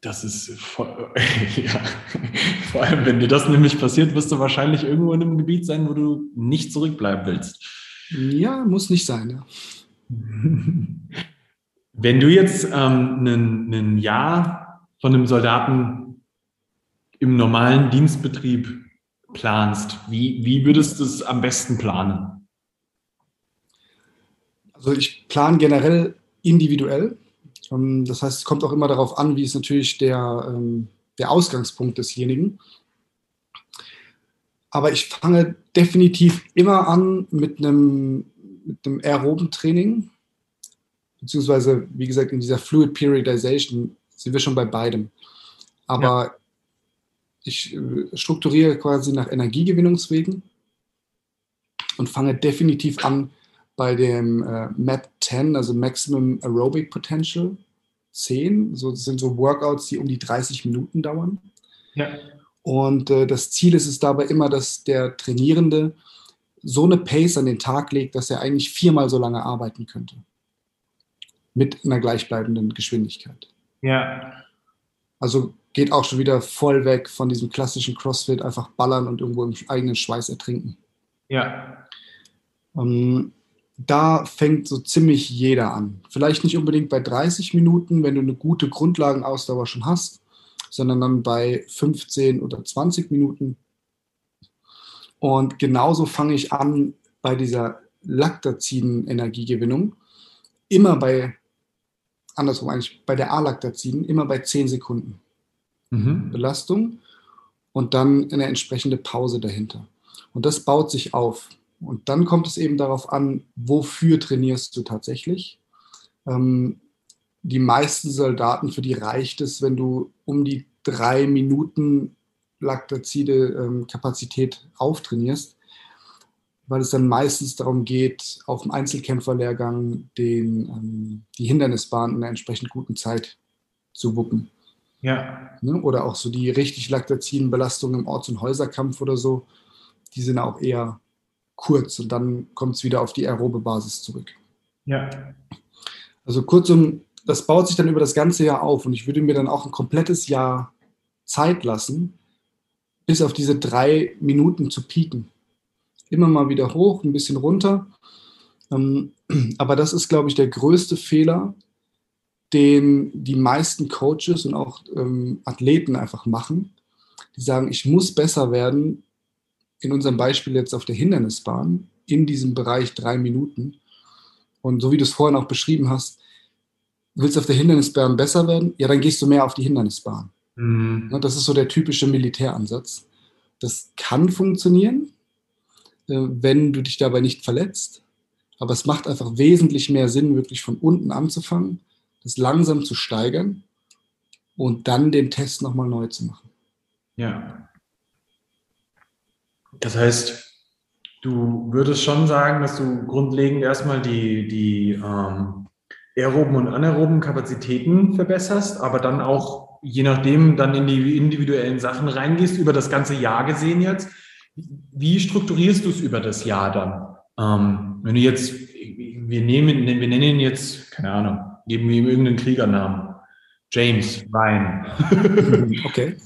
Das ist voll, ja. Vor allem, wenn dir das nämlich passiert, wirst du wahrscheinlich irgendwo in einem Gebiet sein, wo du nicht zurückbleiben willst. Ja, muss nicht sein. Ja. Wenn du jetzt ähm, ein, Jahr von einem Soldaten im normalen Dienstbetrieb planst, wie, wie würdest du es am besten planen? Also ich plane generell individuell. Ähm, das heißt, es kommt auch immer darauf an, wie ist natürlich der, ähm, der Ausgangspunkt desjenigen. Aber ich fange definitiv immer an mit einem, mit einem aeroben Training, beziehungsweise, wie gesagt, in dieser Fluid Periodization sind wir schon bei beidem. Aber ja. ich äh, strukturiere quasi nach Energiegewinnungswegen und fange definitiv an bei dem äh, MAP 10, also Maximum Aerobic Potential 10. So, das sind so Workouts, die um die 30 Minuten dauern. Ja. Und äh, das Ziel ist es dabei immer, dass der Trainierende so eine Pace an den Tag legt, dass er eigentlich viermal so lange arbeiten könnte. Mit einer gleichbleibenden Geschwindigkeit. Ja. Also geht auch schon wieder voll weg von diesem klassischen CrossFit, einfach ballern und irgendwo im eigenen Schweiß ertrinken. Ja. Ähm, da fängt so ziemlich jeder an. Vielleicht nicht unbedingt bei 30 Minuten, wenn du eine gute Grundlagenausdauer schon hast, sondern dann bei 15 oder 20 Minuten. Und genauso fange ich an bei dieser Lactaziden-Energiegewinnung. Immer bei, andersrum eigentlich, bei der A-Lactaziden, immer bei 10 Sekunden mhm. Belastung und dann eine entsprechende Pause dahinter. Und das baut sich auf. Und dann kommt es eben darauf an, wofür trainierst du tatsächlich. Ähm, die meisten Soldaten, für die reicht es, wenn du um die drei Minuten Laktazide-Kapazität ähm, auftrainierst, weil es dann meistens darum geht, auf dem Einzelkämpferlehrgang den, ähm, die Hindernisbahn in einer entsprechend guten Zeit zu wuppen. Ja. Ne? Oder auch so die richtig laktaziden Belastungen im Orts- und Häuserkampf oder so, die sind auch eher kurz und dann kommt es wieder auf die aerobe Basis zurück. Ja. Also kurzum, das baut sich dann über das ganze Jahr auf und ich würde mir dann auch ein komplettes Jahr Zeit lassen, bis auf diese drei Minuten zu pieken. Immer mal wieder hoch, ein bisschen runter. Ähm, aber das ist, glaube ich, der größte Fehler, den die meisten Coaches und auch ähm, Athleten einfach machen. Die sagen, ich muss besser werden, in unserem Beispiel jetzt auf der Hindernisbahn in diesem Bereich drei Minuten. Und so wie du es vorhin auch beschrieben hast, willst du auf der Hindernisbahn besser werden? Ja, dann gehst du mehr auf die Hindernisbahn. Mhm. Das ist so der typische Militäransatz. Das kann funktionieren, äh, wenn du dich dabei nicht verletzt. Aber es macht einfach wesentlich mehr Sinn, wirklich von unten anzufangen, das langsam zu steigern und dann den Test nochmal neu zu machen. Ja. Das heißt, du würdest schon sagen, dass du grundlegend erstmal die, die ähm, aeroben und anaeroben Kapazitäten verbesserst, aber dann auch je nachdem dann in die individuellen Sachen reingehst, über das ganze Jahr gesehen jetzt. Wie strukturierst du es über das Jahr dann? Ähm, wenn du jetzt, wir nehmen, wir nennen ihn jetzt, keine Ahnung, geben wir ihm irgendeinen Kriegernamen. James Ryan. okay.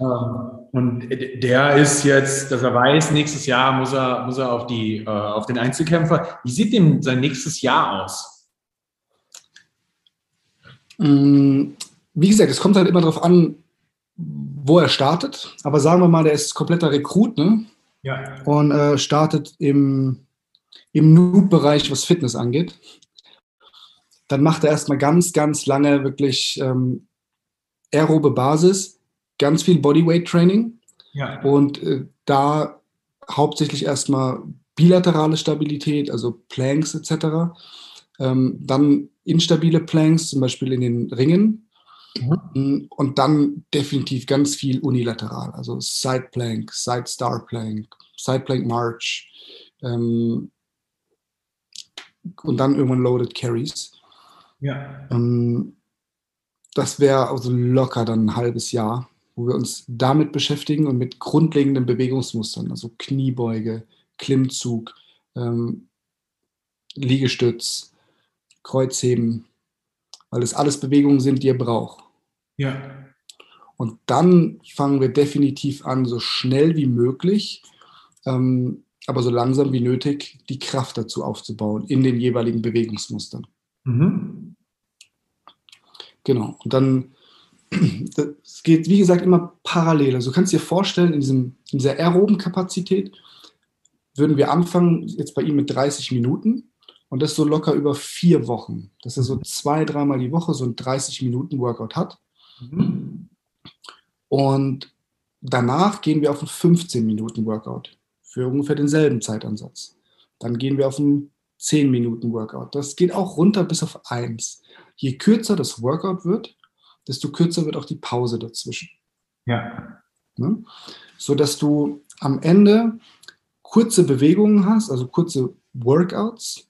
ähm, und der ist jetzt, dass er weiß, nächstes Jahr muss er, muss er auf, die, äh, auf den Einzelkämpfer. Wie sieht denn sein nächstes Jahr aus? Mm, wie gesagt, es kommt halt immer darauf an, wo er startet. Aber sagen wir mal, der ist kompletter Rekrut ne? ja. und äh, startet im, im Noob-Bereich, was Fitness angeht. Dann macht er erstmal ganz, ganz lange wirklich ähm, aerobe Basis ganz viel Bodyweight-Training ja. und äh, da hauptsächlich erstmal bilaterale Stabilität, also Planks etc. Ähm, dann instabile Planks, zum Beispiel in den Ringen. Mhm. Und dann definitiv ganz viel unilateral, also Side Plank, Side Star Plank, Side Plank March ähm, und dann irgendwann Loaded Carries. Ja. Ähm, das wäre also locker dann ein halbes Jahr wo wir uns damit beschäftigen und mit grundlegenden Bewegungsmustern, also Kniebeuge, Klimmzug, ähm, Liegestütz, Kreuzheben, weil es alles Bewegungen sind, die ihr braucht. Ja. Und dann fangen wir definitiv an, so schnell wie möglich, ähm, aber so langsam wie nötig, die Kraft dazu aufzubauen in den jeweiligen Bewegungsmustern. Mhm. Genau. Und dann, es geht, wie gesagt, immer parallel. Also du kannst dir vorstellen, in, diesem, in dieser aeroben Kapazität würden wir anfangen, jetzt bei ihm mit 30 Minuten und das so locker über vier Wochen, dass er so zwei, dreimal die Woche so ein 30 Minuten Workout hat. Und danach gehen wir auf einen 15 Minuten Workout für ungefähr denselben Zeitansatz. Dann gehen wir auf einen 10 Minuten Workout. Das geht auch runter bis auf 1. Je kürzer das Workout wird, desto kürzer wird auch die Pause dazwischen. Ja. Ne? So dass du am Ende kurze Bewegungen hast, also kurze Workouts,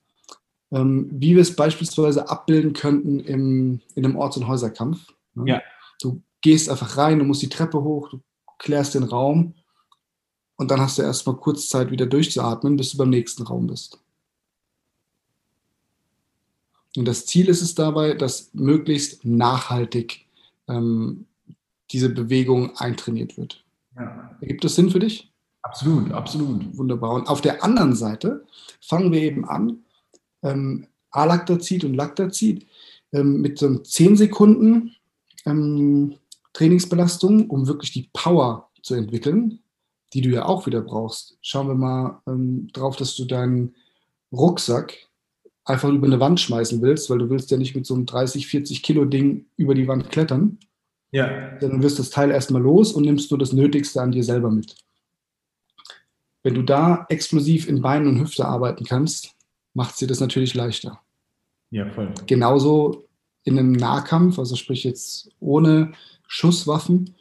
ähm, wie wir es beispielsweise abbilden könnten im, in einem Orts- und Häuserkampf. Ne? Ja. Du gehst einfach rein, du musst die Treppe hoch, du klärst den Raum und dann hast du erstmal kurz Zeit, wieder durchzuatmen, bis du beim nächsten Raum bist. Und das Ziel ist es dabei, dass möglichst nachhaltig ähm, diese Bewegung eintrainiert wird. ja. Ergibt das Sinn für dich? Absolut, absolut. Wunderbar. Und auf der anderen Seite fangen wir eben an, ähm, Alaktazid und Laktazid ähm, mit so einem 10 Sekunden ähm, Trainingsbelastung, um wirklich die Power zu entwickeln, die du ja auch wieder brauchst. Schauen wir mal ähm, drauf, dass du deinen Rucksack einfach über eine Wand schmeißen willst, weil du willst ja nicht mit so einem 30, 40 Kilo Ding über die Wand klettern. Ja. Dann wirst das Teil erstmal los und nimmst nur das Nötigste an dir selber mit. Wenn du da explosiv in Beinen und Hüfte arbeiten kannst, macht es dir das natürlich leichter. Ja, voll. Genauso in einem Nahkampf, also sprich jetzt ohne Schusswaffen,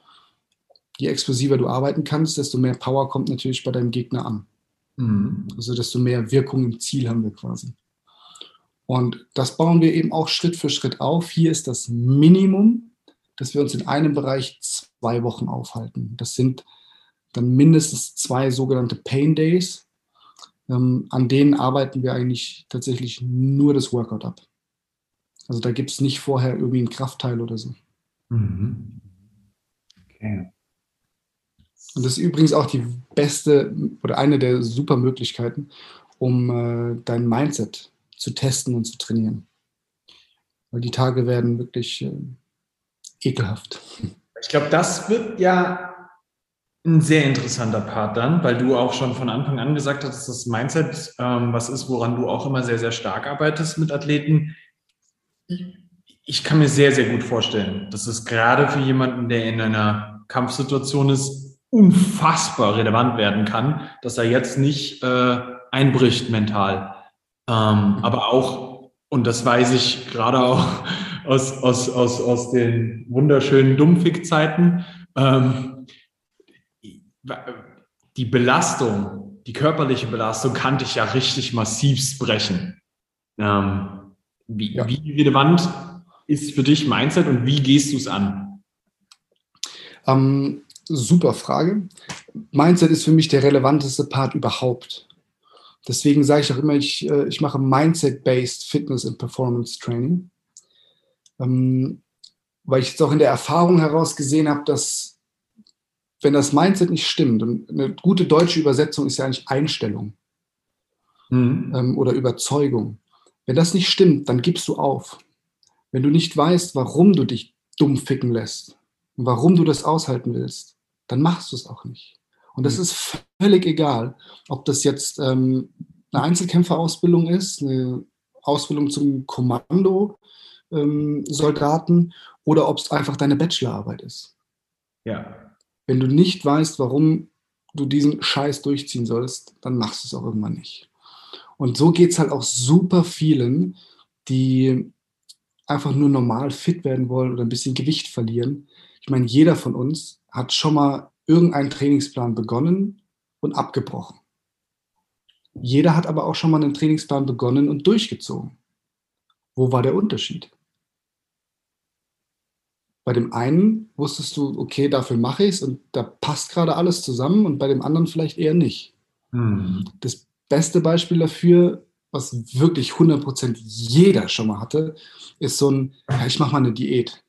je explosiver du arbeiten kannst, desto mehr Power kommt natürlich bei deinem Gegner an. Mhm. Also desto mehr Wirkung im Ziel haben wir quasi. Und das bauen wir eben auch Schritt für Schritt auf. Hier ist das Minimum, dass wir uns in einem Bereich zwei Wochen aufhalten. Das sind dann mindestens zwei sogenannte Pain Days. Ähm, an denen arbeiten wir eigentlich tatsächlich nur das Workout ab. Also da gibt es nicht vorher irgendwie ein Kraftteil oder so. Mhm. Okay. Und das ist übrigens auch die beste oder eine der super Möglichkeiten, um äh, dein Mindset zu testen und zu trainieren. Weil die Tage werden wirklich äh, ekelhaft. Ich glaube, das wird ja ein sehr interessanter Part dann, weil du auch schon von Anfang an gesagt hast, dass das Mindset ähm, was ist, woran du auch immer sehr, sehr stark arbeitest mit Athleten. Ich kann mir sehr, sehr gut vorstellen, dass es gerade für jemanden, der in einer Kampfsituation ist, unfassbar relevant werden kann, dass er jetzt nicht äh, einbricht mental. Ähm, aber auch, und das weiß ich gerade auch aus, aus, aus, aus den wunderschönen Dummfick-Zeiten, ähm, die Belastung, die körperliche Belastung kann dich ja richtig massivst brechen. Ähm, wie, Ja. wie relevant ist für dich Mindset und wie gehst du es an? Ähm, super Frage. Mindset ist für mich der relevanteste Part überhaupt. Deswegen sage ich auch immer, ich, äh, ich mache Mindset-Based Fitness and Performance Training. Ähm, weil ich jetzt auch in der Erfahrung heraus gesehen habe, dass wenn das Mindset nicht stimmt, und eine gute deutsche Übersetzung ist ja eigentlich Einstellung Mhm. ähm, oder Überzeugung. Wenn das nicht stimmt, dann gibst du auf. Wenn du nicht weißt, warum du dich dumm ficken lässt und warum du das aushalten willst, dann machst du es auch nicht. Und das Mhm. ist völlig egal, ob das jetzt ähm, eine Einzelkämpferausbildung ist, eine Ausbildung zum Kommando-Soldaten oder ob es einfach deine Bachelorarbeit ist. Ja. Wenn du nicht weißt, warum du diesen Scheiß durchziehen sollst, dann machst du es auch irgendwann nicht. Und so geht es halt auch super vielen, die einfach nur normal fit werden wollen oder ein bisschen Gewicht verlieren. Ich meine, jeder von uns hat schon mal irgendeinen Trainingsplan begonnen und abgebrochen. Jeder hat aber auch schon mal einen Trainingsplan begonnen und durchgezogen. Wo war der Unterschied? bei dem einen wusstest du, okay, dafür mache ich es und da passt gerade alles zusammen und bei dem anderen vielleicht eher nicht. Mhm. Das beste Beispiel dafür, was wirklich 100% jeder schon mal hatte, ist so ein, ja, ich mache mal eine Diät.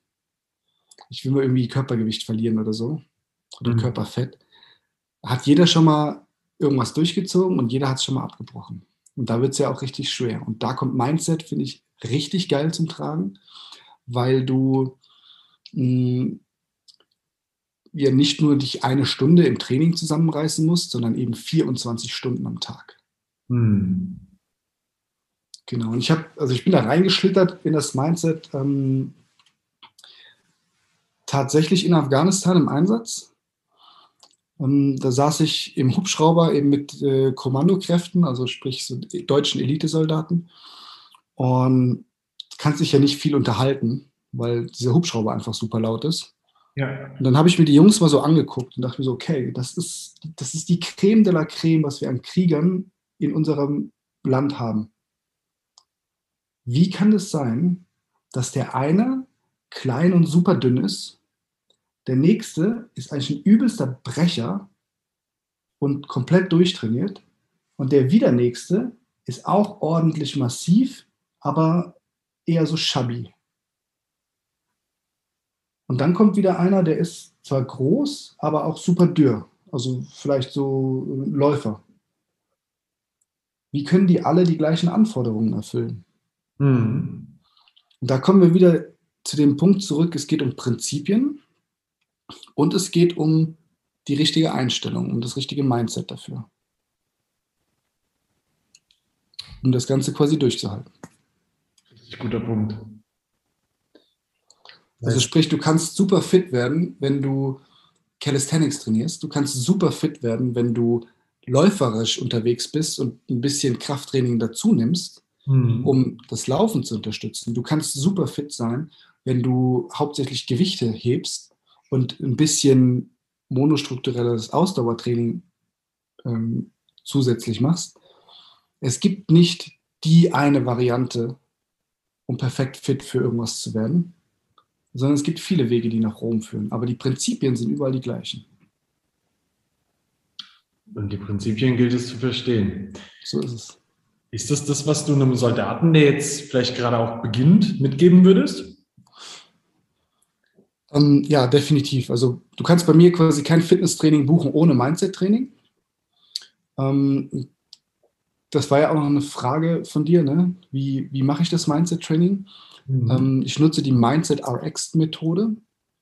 Ich will mal irgendwie Körpergewicht verlieren oder so. Oder Mhm. Körperfett. Hat jeder schon mal irgendwas durchgezogen und jeder hat es schon mal abgebrochen. Und da wird es ja auch richtig schwer. Und da kommt Mindset, finde ich, richtig geil zum Tragen, weil du mh, ja nicht nur dich eine Stunde im Training zusammenreißen musst, sondern eben 24 Stunden am Tag. Mhm. Genau. Und ich habe, also ich bin da reingeschlittert in das Mindset ähm, tatsächlich in Afghanistan im Einsatz. Ähm, da saß ich im Hubschrauber eben mit äh, Kommandokräften, also sprich so deutschen Elitesoldaten. Und kannst dich ja nicht viel unterhalten, weil dieser Hubschrauber einfach super laut ist. Ja. Und dann habe ich mir die Jungs mal so angeguckt und dachte mir so, okay, das ist, das ist die Creme de la Creme, was wir an Kriegern in unserem Land haben. Wie kann es sein, dass der eine klein und super dünn ist, der nächste ist eigentlich ein übelster Brecher und komplett durchtrainiert und der wieder nächste ist auch ordentlich massiv, aber eher so shabby. Und dann kommt wieder einer, der ist zwar groß, aber auch super dürr. Also vielleicht so ein Läufer. Wie können die alle die gleichen Anforderungen erfüllen? Mhm. Und da kommen wir wieder zu dem Punkt zurück, es geht um Prinzipien und es geht um die richtige Einstellung, um das richtige Mindset dafür. Um das Ganze quasi durchzuhalten. Richtig guter Punkt. Also sprich, du kannst super fit werden, wenn du Calisthenics trainierst. Du kannst super fit werden, wenn du läuferisch unterwegs bist und ein bisschen Krafttraining dazu nimmst, Mhm. um das Laufen zu unterstützen. Du kannst super fit sein, wenn du hauptsächlich Gewichte hebst und ein bisschen monostrukturelles Ausdauertraining ähm, zusätzlich machst. Es gibt nicht die eine Variante, um perfekt fit für irgendwas zu werden, sondern es gibt viele Wege, die nach Rom führen. Aber die Prinzipien sind überall die gleichen. Und die Prinzipien gilt es zu verstehen. So ist es. Ist das das, was du einem Soldaten, der jetzt vielleicht gerade auch beginnt, mitgeben würdest? Ähm, ja, definitiv. Also du kannst bei mir quasi kein Fitnesstraining buchen ohne Mindset-Training. Ähm, das war ja auch noch eine Frage von dir, ne? Wie, wie mache ich das Mindset-Training? Mhm. Ähm, ich nutze die Mindset RX-Methode.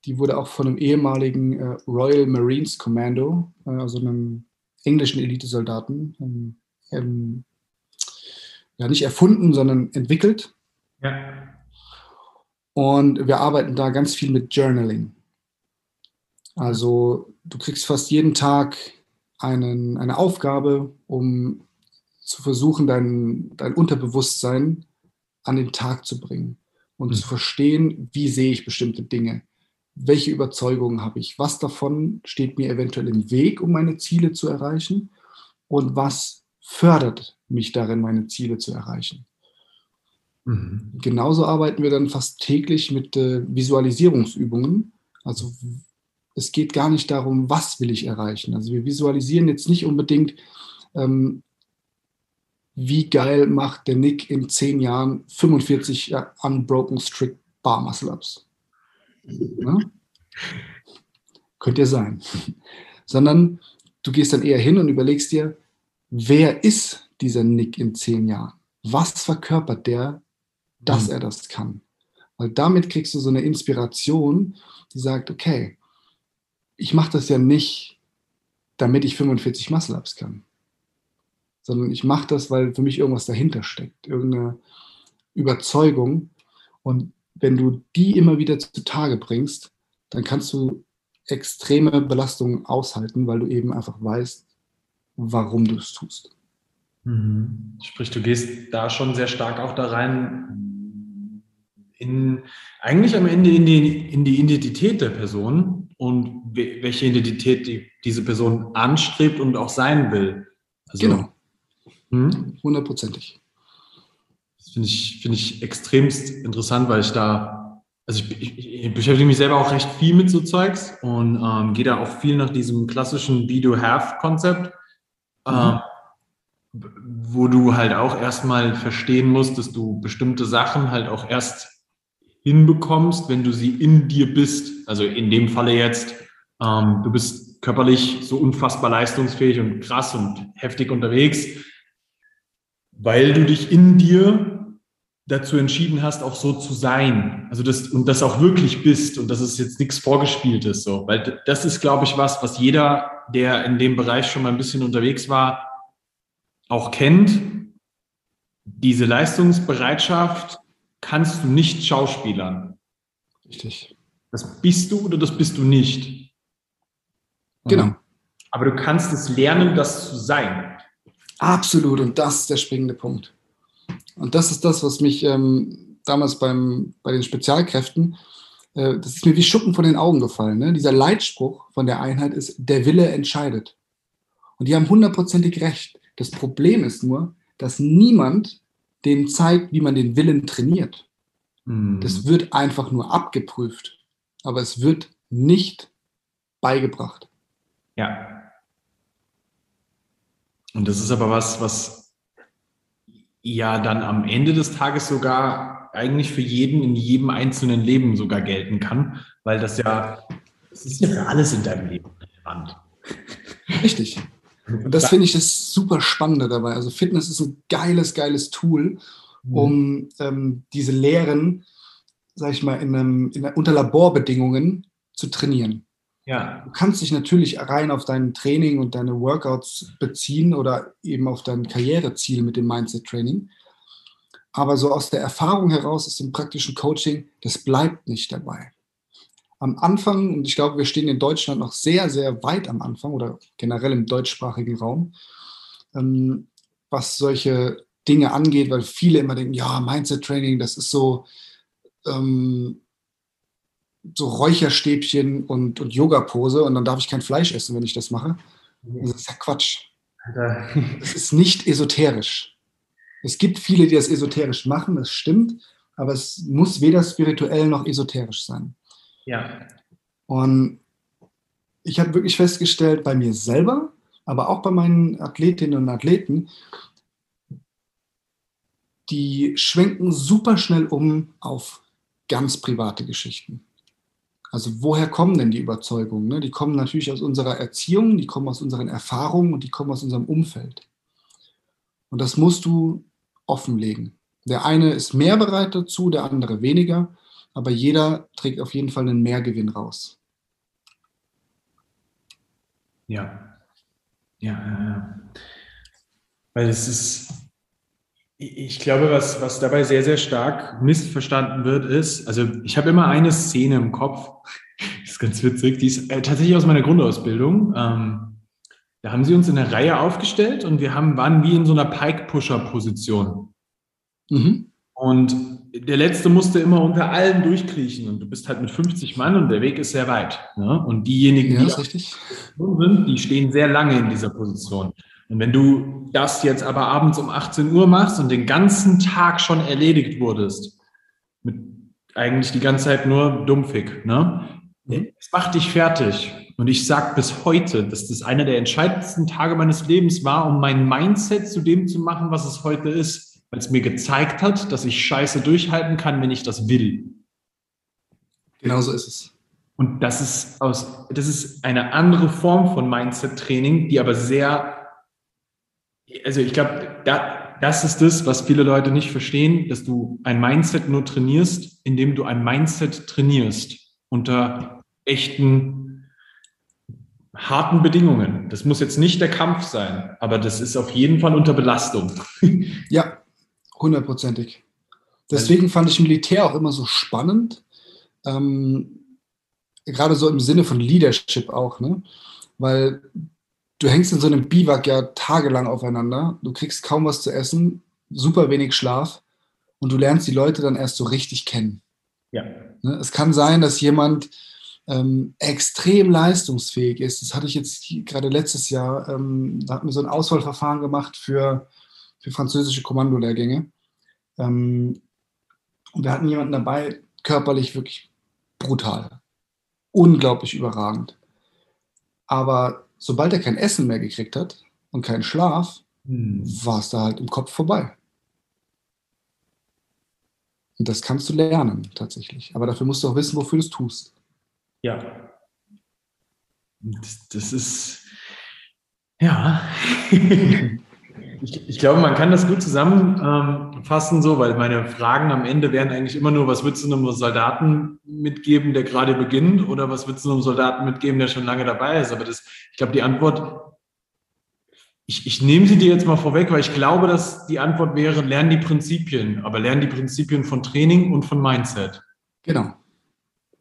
Die wurde auch von einem ehemaligen äh, Royal Marines Commando, äh, also einem englischen Elitesoldaten, ähm, ähm, ja nicht erfunden, sondern entwickelt. ja. Und wir arbeiten da ganz viel mit Journaling. Also du kriegst fast jeden Tag einen, eine Aufgabe, um zu versuchen, dein, dein Unterbewusstsein an den Tag zu bringen und Mhm. zu verstehen, wie sehe ich bestimmte Dinge, welche Überzeugungen habe ich, was davon steht mir eventuell im Weg, um meine Ziele zu erreichen und was fördert mich darin, meine Ziele zu erreichen. Mhm. Genauso arbeiten wir dann fast täglich mit äh, Visualisierungsübungen. Also es geht gar nicht darum, was will ich erreichen. Also wir visualisieren jetzt nicht unbedingt, ähm, wie geil macht der Nick in zehn Jahren 45 ja, unbroken strict Bar Muscle Ups. Ne? Könnte ja sein. Sondern du gehst dann eher hin und überlegst dir, wer ist dieser Nick in zehn Jahren? Was verkörpert der, dass Mhm. er das kann? Weil damit kriegst du so eine Inspiration, die sagt, okay, ich mache das ja nicht, damit ich 45 Muscle-Ups kann, sondern ich mache das, weil für mich irgendwas dahinter steckt, irgendeine Überzeugung. Und wenn du die immer wieder zutage bringst, dann kannst du extreme Belastungen aushalten, weil du eben einfach weißt, warum du es tust. Mhm. Sprich, du gehst da schon sehr stark auch da rein, in, eigentlich am Ende in die, in die Identität der Person und we- welche Identität die, diese Person anstrebt und auch sein will. Also, Genau, Mhm. hundertprozentig. Das finde ich, finde ich extremst interessant, weil ich da also ich, ich, ich, beschäftige mich selber auch recht viel mit so Zeugs und ähm, gehe da auch viel nach diesem klassischen Be-Do-Have-Konzept, mhm. äh, wo du halt auch erstmal verstehen musst, dass du bestimmte Sachen halt auch erst hinbekommst, wenn du sie in dir bist. Also in dem Falle jetzt, ähm, du bist körperlich so unfassbar leistungsfähig und krass und heftig unterwegs, weil du dich in dir dazu entschieden hast, auch so zu sein. Also das und das auch wirklich bist und dass es jetzt nichts vorgespielt ist, so. Weil das ist, glaube ich, was, was jeder, der in dem Bereich schon mal ein bisschen unterwegs war, auch kennt. Diese Leistungsbereitschaft kannst du nicht schauspielern. Richtig. Das bist du oder das bist du nicht. Genau. Aber du kannst es lernen, das zu sein. Absolut. Und das ist der springende Punkt. Und das ist das, was mich ähm, damals beim, bei den Spezialkräften, äh, das ist mir wie Schuppen von den Augen gefallen. Ne? Dieser Leitspruch von der Einheit ist, der Wille entscheidet. Und die haben hundertprozentig recht. Das Problem ist nur, dass niemand denen zeigt, wie man den Willen trainiert. Mhm. Das wird einfach nur abgeprüft, aber es wird nicht beigebracht. Ja. Und das ist aber was, was ja dann am Ende des Tages sogar eigentlich für jeden in jedem einzelnen Leben sogar gelten kann, weil das ja, das ist ja für alles in deinem Leben relevant. Richtig. Und das finde ich das super Spannende dabei. Also Fitness ist ein geiles, geiles Tool, mhm. um ähm, diese Lehren, sag ich mal, in einem, in, unter Laborbedingungen zu trainieren. Ja. Du kannst dich natürlich rein auf dein Training und deine Workouts beziehen oder eben auf dein Karriereziel mit dem Mindset-Training. Aber so aus der Erfahrung heraus ist im praktischen Coaching, das bleibt nicht dabei. Am Anfang, und ich glaube, wir stehen in Deutschland noch sehr, sehr weit am Anfang oder generell im deutschsprachigen Raum, ähm, was solche Dinge angeht, weil viele immer denken, ja, Mindset-Training, das ist so, ähm, so Räucherstäbchen und, und Yoga-Pose und dann darf ich kein Fleisch essen, wenn ich das mache. Das ist ja Quatsch. Das ist nicht esoterisch. Es gibt viele, die das esoterisch machen, das stimmt, aber es muss weder spirituell noch esoterisch sein. Ja. Und ich habe wirklich festgestellt, bei mir selber, aber auch bei meinen Athletinnen und Athleten, die schwenken super schnell um auf ganz private Geschichten. Also woher kommen denn die Überzeugungen? Ne? Die kommen natürlich aus unserer Erziehung, die kommen aus unseren Erfahrungen und die kommen aus unserem Umfeld. Und das musst du offenlegen. Der eine ist mehr bereit dazu, der andere weniger, aber jeder trägt auf jeden Fall einen Mehrgewinn raus. Ja. Ja, ja. Weil es ist, ich glaube, was, was dabei sehr, sehr stark missverstanden wird, ist, also ich habe immer eine Szene im Kopf, das ist ganz witzig, die ist äh, tatsächlich aus meiner Grundausbildung. Ähm, da haben sie uns in der Reihe aufgestellt und wir haben, waren wie in so einer Pike-Pusher-Position. Mhm. Und der Letzte musste immer unter allen durchkriechen und du bist halt mit 50 Mann und der Weg ist sehr weit. Ne? Und diejenigen, ja, die sind, die stehen sehr lange in dieser Position. Und wenn du das jetzt aber abends um 18 Uhr machst und den ganzen Tag schon erledigt wurdest, mit eigentlich die ganze Zeit nur dumpfig, ne? Mhm. Es macht dich fertig. Und ich sage bis heute, dass das einer der entscheidendsten Tage meines Lebens war, um mein Mindset zu dem zu machen, was es heute ist, weil es mir gezeigt hat, dass ich Scheiße durchhalten kann, wenn ich das will. Genau so ist es. Und das ist aus, das ist eine andere Form von Mindset-Training, die aber sehr also ich glaube, da, das ist das, was viele Leute nicht verstehen, dass du ein Mindset nur trainierst, indem du ein Mindset trainierst unter echten harten Bedingungen. Das muss jetzt nicht der Kampf sein, aber das ist auf jeden Fall unter Belastung. Ja, hundertprozentig. Deswegen fand ich Militär auch immer so spannend, ähm, gerade so im Sinne von Leadership auch, ne? weil du hängst in so einem Biwak ja tagelang aufeinander, du kriegst kaum was zu essen, super wenig Schlaf und du lernst die Leute dann erst so richtig kennen. Ja. Ne, es kann sein, dass jemand ähm, extrem leistungsfähig ist. Das hatte ich jetzt gerade letztes Jahr, ähm, da hatten wir so ein Auswahlverfahren gemacht für, für französische Kommandolehrgänge. Ähm, und wir hatten jemanden dabei, körperlich wirklich brutal. Unglaublich überragend. Aber sobald er kein Essen mehr gekriegt hat und keinen Schlaf, Hm. war es da halt im Kopf vorbei. Und das kannst du lernen, tatsächlich. Aber dafür musst du auch wissen, wofür du es tust. Ja. Das, das ist, ja. ich, ich glaube, man kann das gut zusammenfassen, so, weil meine Fragen am Ende wären eigentlich immer nur, was würdest du einem Soldaten mitgeben, der gerade beginnt, oder was würdest du einem Soldaten mitgeben, der schon lange dabei ist? Aber das, ich glaube, die Antwort, ich, ich nehme sie dir jetzt mal vorweg, weil ich glaube, dass die Antwort wäre, lern die Prinzipien, aber lern die Prinzipien von Training und von Mindset. Genau.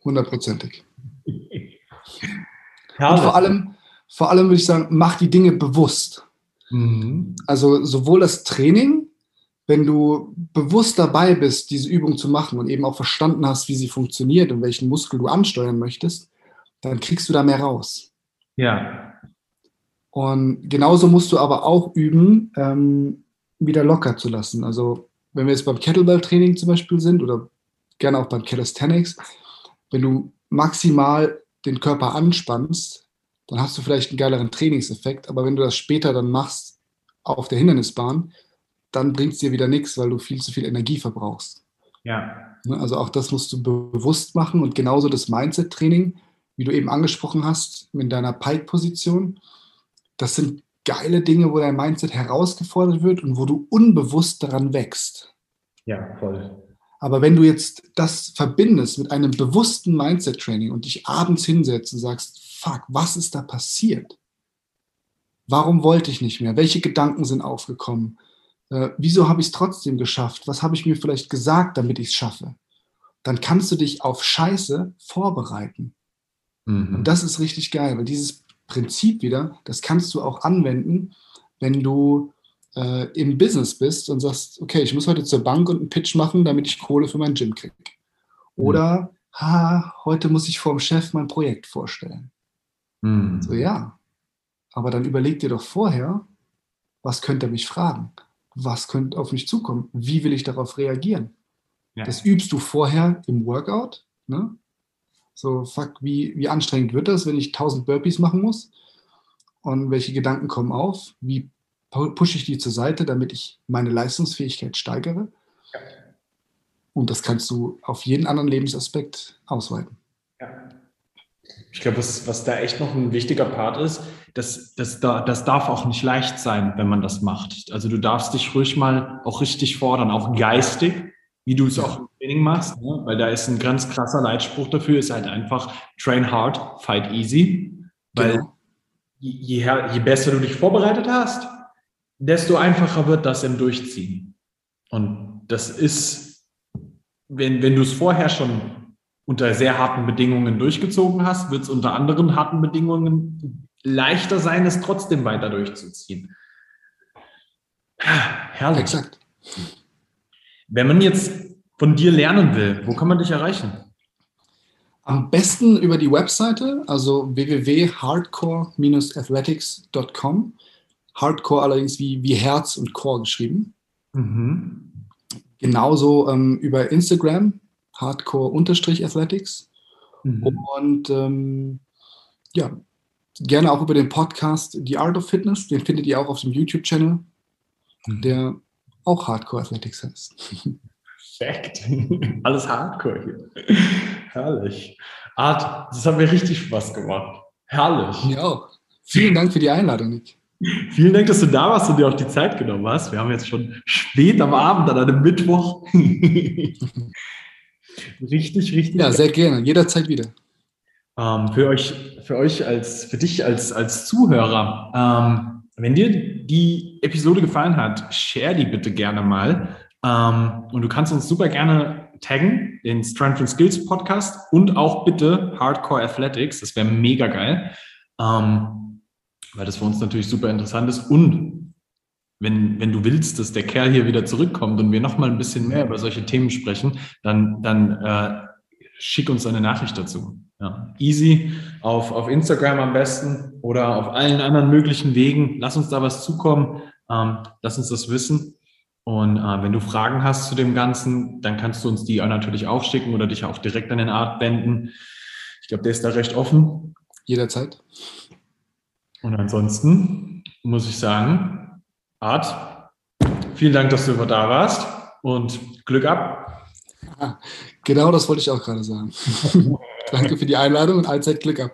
Hundertprozentig. Und vor allem, vor allem würde ich sagen, mach die Dinge bewusst. Mhm. Also sowohl das Training, wenn du bewusst dabei bist, diese Übung zu machen und eben auch verstanden hast, wie sie funktioniert und welchen Muskel du ansteuern möchtest, dann kriegst du da mehr raus. Ja. Und genauso musst du aber auch üben, ähm, wieder locker zu lassen. Also wenn wir jetzt beim Kettlebell-Training zum Beispiel sind oder gerne auch beim Calisthenics, wenn du maximal den Körper anspannst, dann hast du vielleicht einen geileren Trainingseffekt. Aber wenn du das später dann machst auf der Hindernisbahn, dann bringt es dir wieder nichts, weil du viel zu viel Energie verbrauchst. Ja. Ne, Also auch das musst du bewusst machen und genauso das Mindset-Training, wie du eben angesprochen hast, in deiner Pike-Position. Das sind geile Dinge, wo dein Mindset herausgefordert wird und wo du unbewusst daran wächst. Ja, voll. Aber wenn du jetzt das verbindest mit einem bewussten Mindset-Training und dich abends hinsetzt und sagst, fuck, was ist da passiert? Warum wollte ich nicht mehr? Welche Gedanken sind aufgekommen? Äh, wieso habe ich es trotzdem geschafft? Was habe ich mir vielleicht gesagt, damit ich es schaffe? Dann kannst du dich auf Scheiße vorbereiten. Mhm. Und das ist richtig geil, weil dieses Prinzip wieder, das kannst du auch anwenden, wenn du äh, im Business bist und sagst, okay, ich muss heute zur Bank und einen Pitch machen, damit ich Kohle für mein Gym kriege. Oder, ha, heute muss ich vor dem Chef mein Projekt vorstellen. Mhm. So, ja. Aber dann überleg dir doch vorher, was könnte er mich fragen? Was könnte auf mich zukommen? Wie will ich darauf reagieren? Ja. Das übst du vorher im Workout. Ne? So, fuck, wie, wie anstrengend wird das, wenn ich 1000 Burpees machen muss? Und welche Gedanken kommen auf? Wie pu- pushe ich die zur Seite, damit ich meine Leistungsfähigkeit steigere? Und das kannst du auf jeden anderen Lebensaspekt ausweiten. Ja. Ich glaube, was, was da echt noch ein wichtiger Part ist, das, das, da, das darf auch nicht leicht sein, wenn man das macht. Also du darfst dich ruhig mal auch richtig fordern, auch geistig, wie du es auch im Training machst, ne? weil da ist ein ganz krasser Leitspruch dafür, ist halt einfach train hard, fight easy. Weil Genau. je, je, je besser du dich vorbereitet hast, desto einfacher wird das im Durchziehen. Und das ist, wenn, wenn du es vorher schon unter sehr harten Bedingungen durchgezogen hast, wird es unter anderen harten Bedingungen leichter sein, es trotzdem weiter durchzuziehen. Herrlich. Exakt. Wenn man jetzt von dir lernen will, wo kann man dich erreichen? Am besten über die Webseite, also www.hardcore-athletics.com. Hardcore allerdings wie, wie Herz und Core geschrieben. Mhm. Genauso ähm, über Instagram, Hardcore-Athletics. Mhm. Und ähm, ja, gerne auch über den Podcast The Art of Fitness. Den findet ihr auch auf dem YouTube-Channel, der auch Hardcore Athletics heißt. Perfekt. Alles Hardcore hier. Herrlich. Art, das hat mir richtig Spaß gemacht. Herrlich. Mir auch. Vielen Dank für die Einladung, Nick. Vielen Dank, dass du da warst und dir auch die Zeit genommen hast. Wir haben jetzt schon spät am Abend an einem Mittwoch. richtig, richtig. Ja, sehr gerne. Jederzeit wieder. Ähm, für euch, für euch als, für dich als, als Zuhörer, ähm, wenn dir die Episode gefallen hat, share die bitte gerne mal. Ähm, und du kannst uns super gerne taggen, den Strength and Skills Podcast und auch bitte Hardcore Athletics. Das wäre mega geil. Ähm, weil das für uns natürlich super interessant ist. Und wenn, wenn du willst, dass der Kerl hier wieder zurückkommt und wir nochmal ein bisschen mehr über solche Themen sprechen, dann, dann äh, schick uns eine Nachricht dazu. Ja. Easy auf, auf Instagram am besten oder auf allen anderen möglichen Wegen. Lass uns da was zukommen. Ähm, lass uns das wissen. Und äh, wenn du Fragen hast zu dem Ganzen, dann kannst du uns die auch natürlich auch schicken oder dich auch direkt an den Art wenden. Ich glaube, der ist da recht offen. Jederzeit. Und ansonsten muss ich sagen, Art, vielen Dank, dass du immer da warst und Glück ab. Genau das wollte ich auch gerade sagen. Danke für die Einladung und allzeit Glück ab.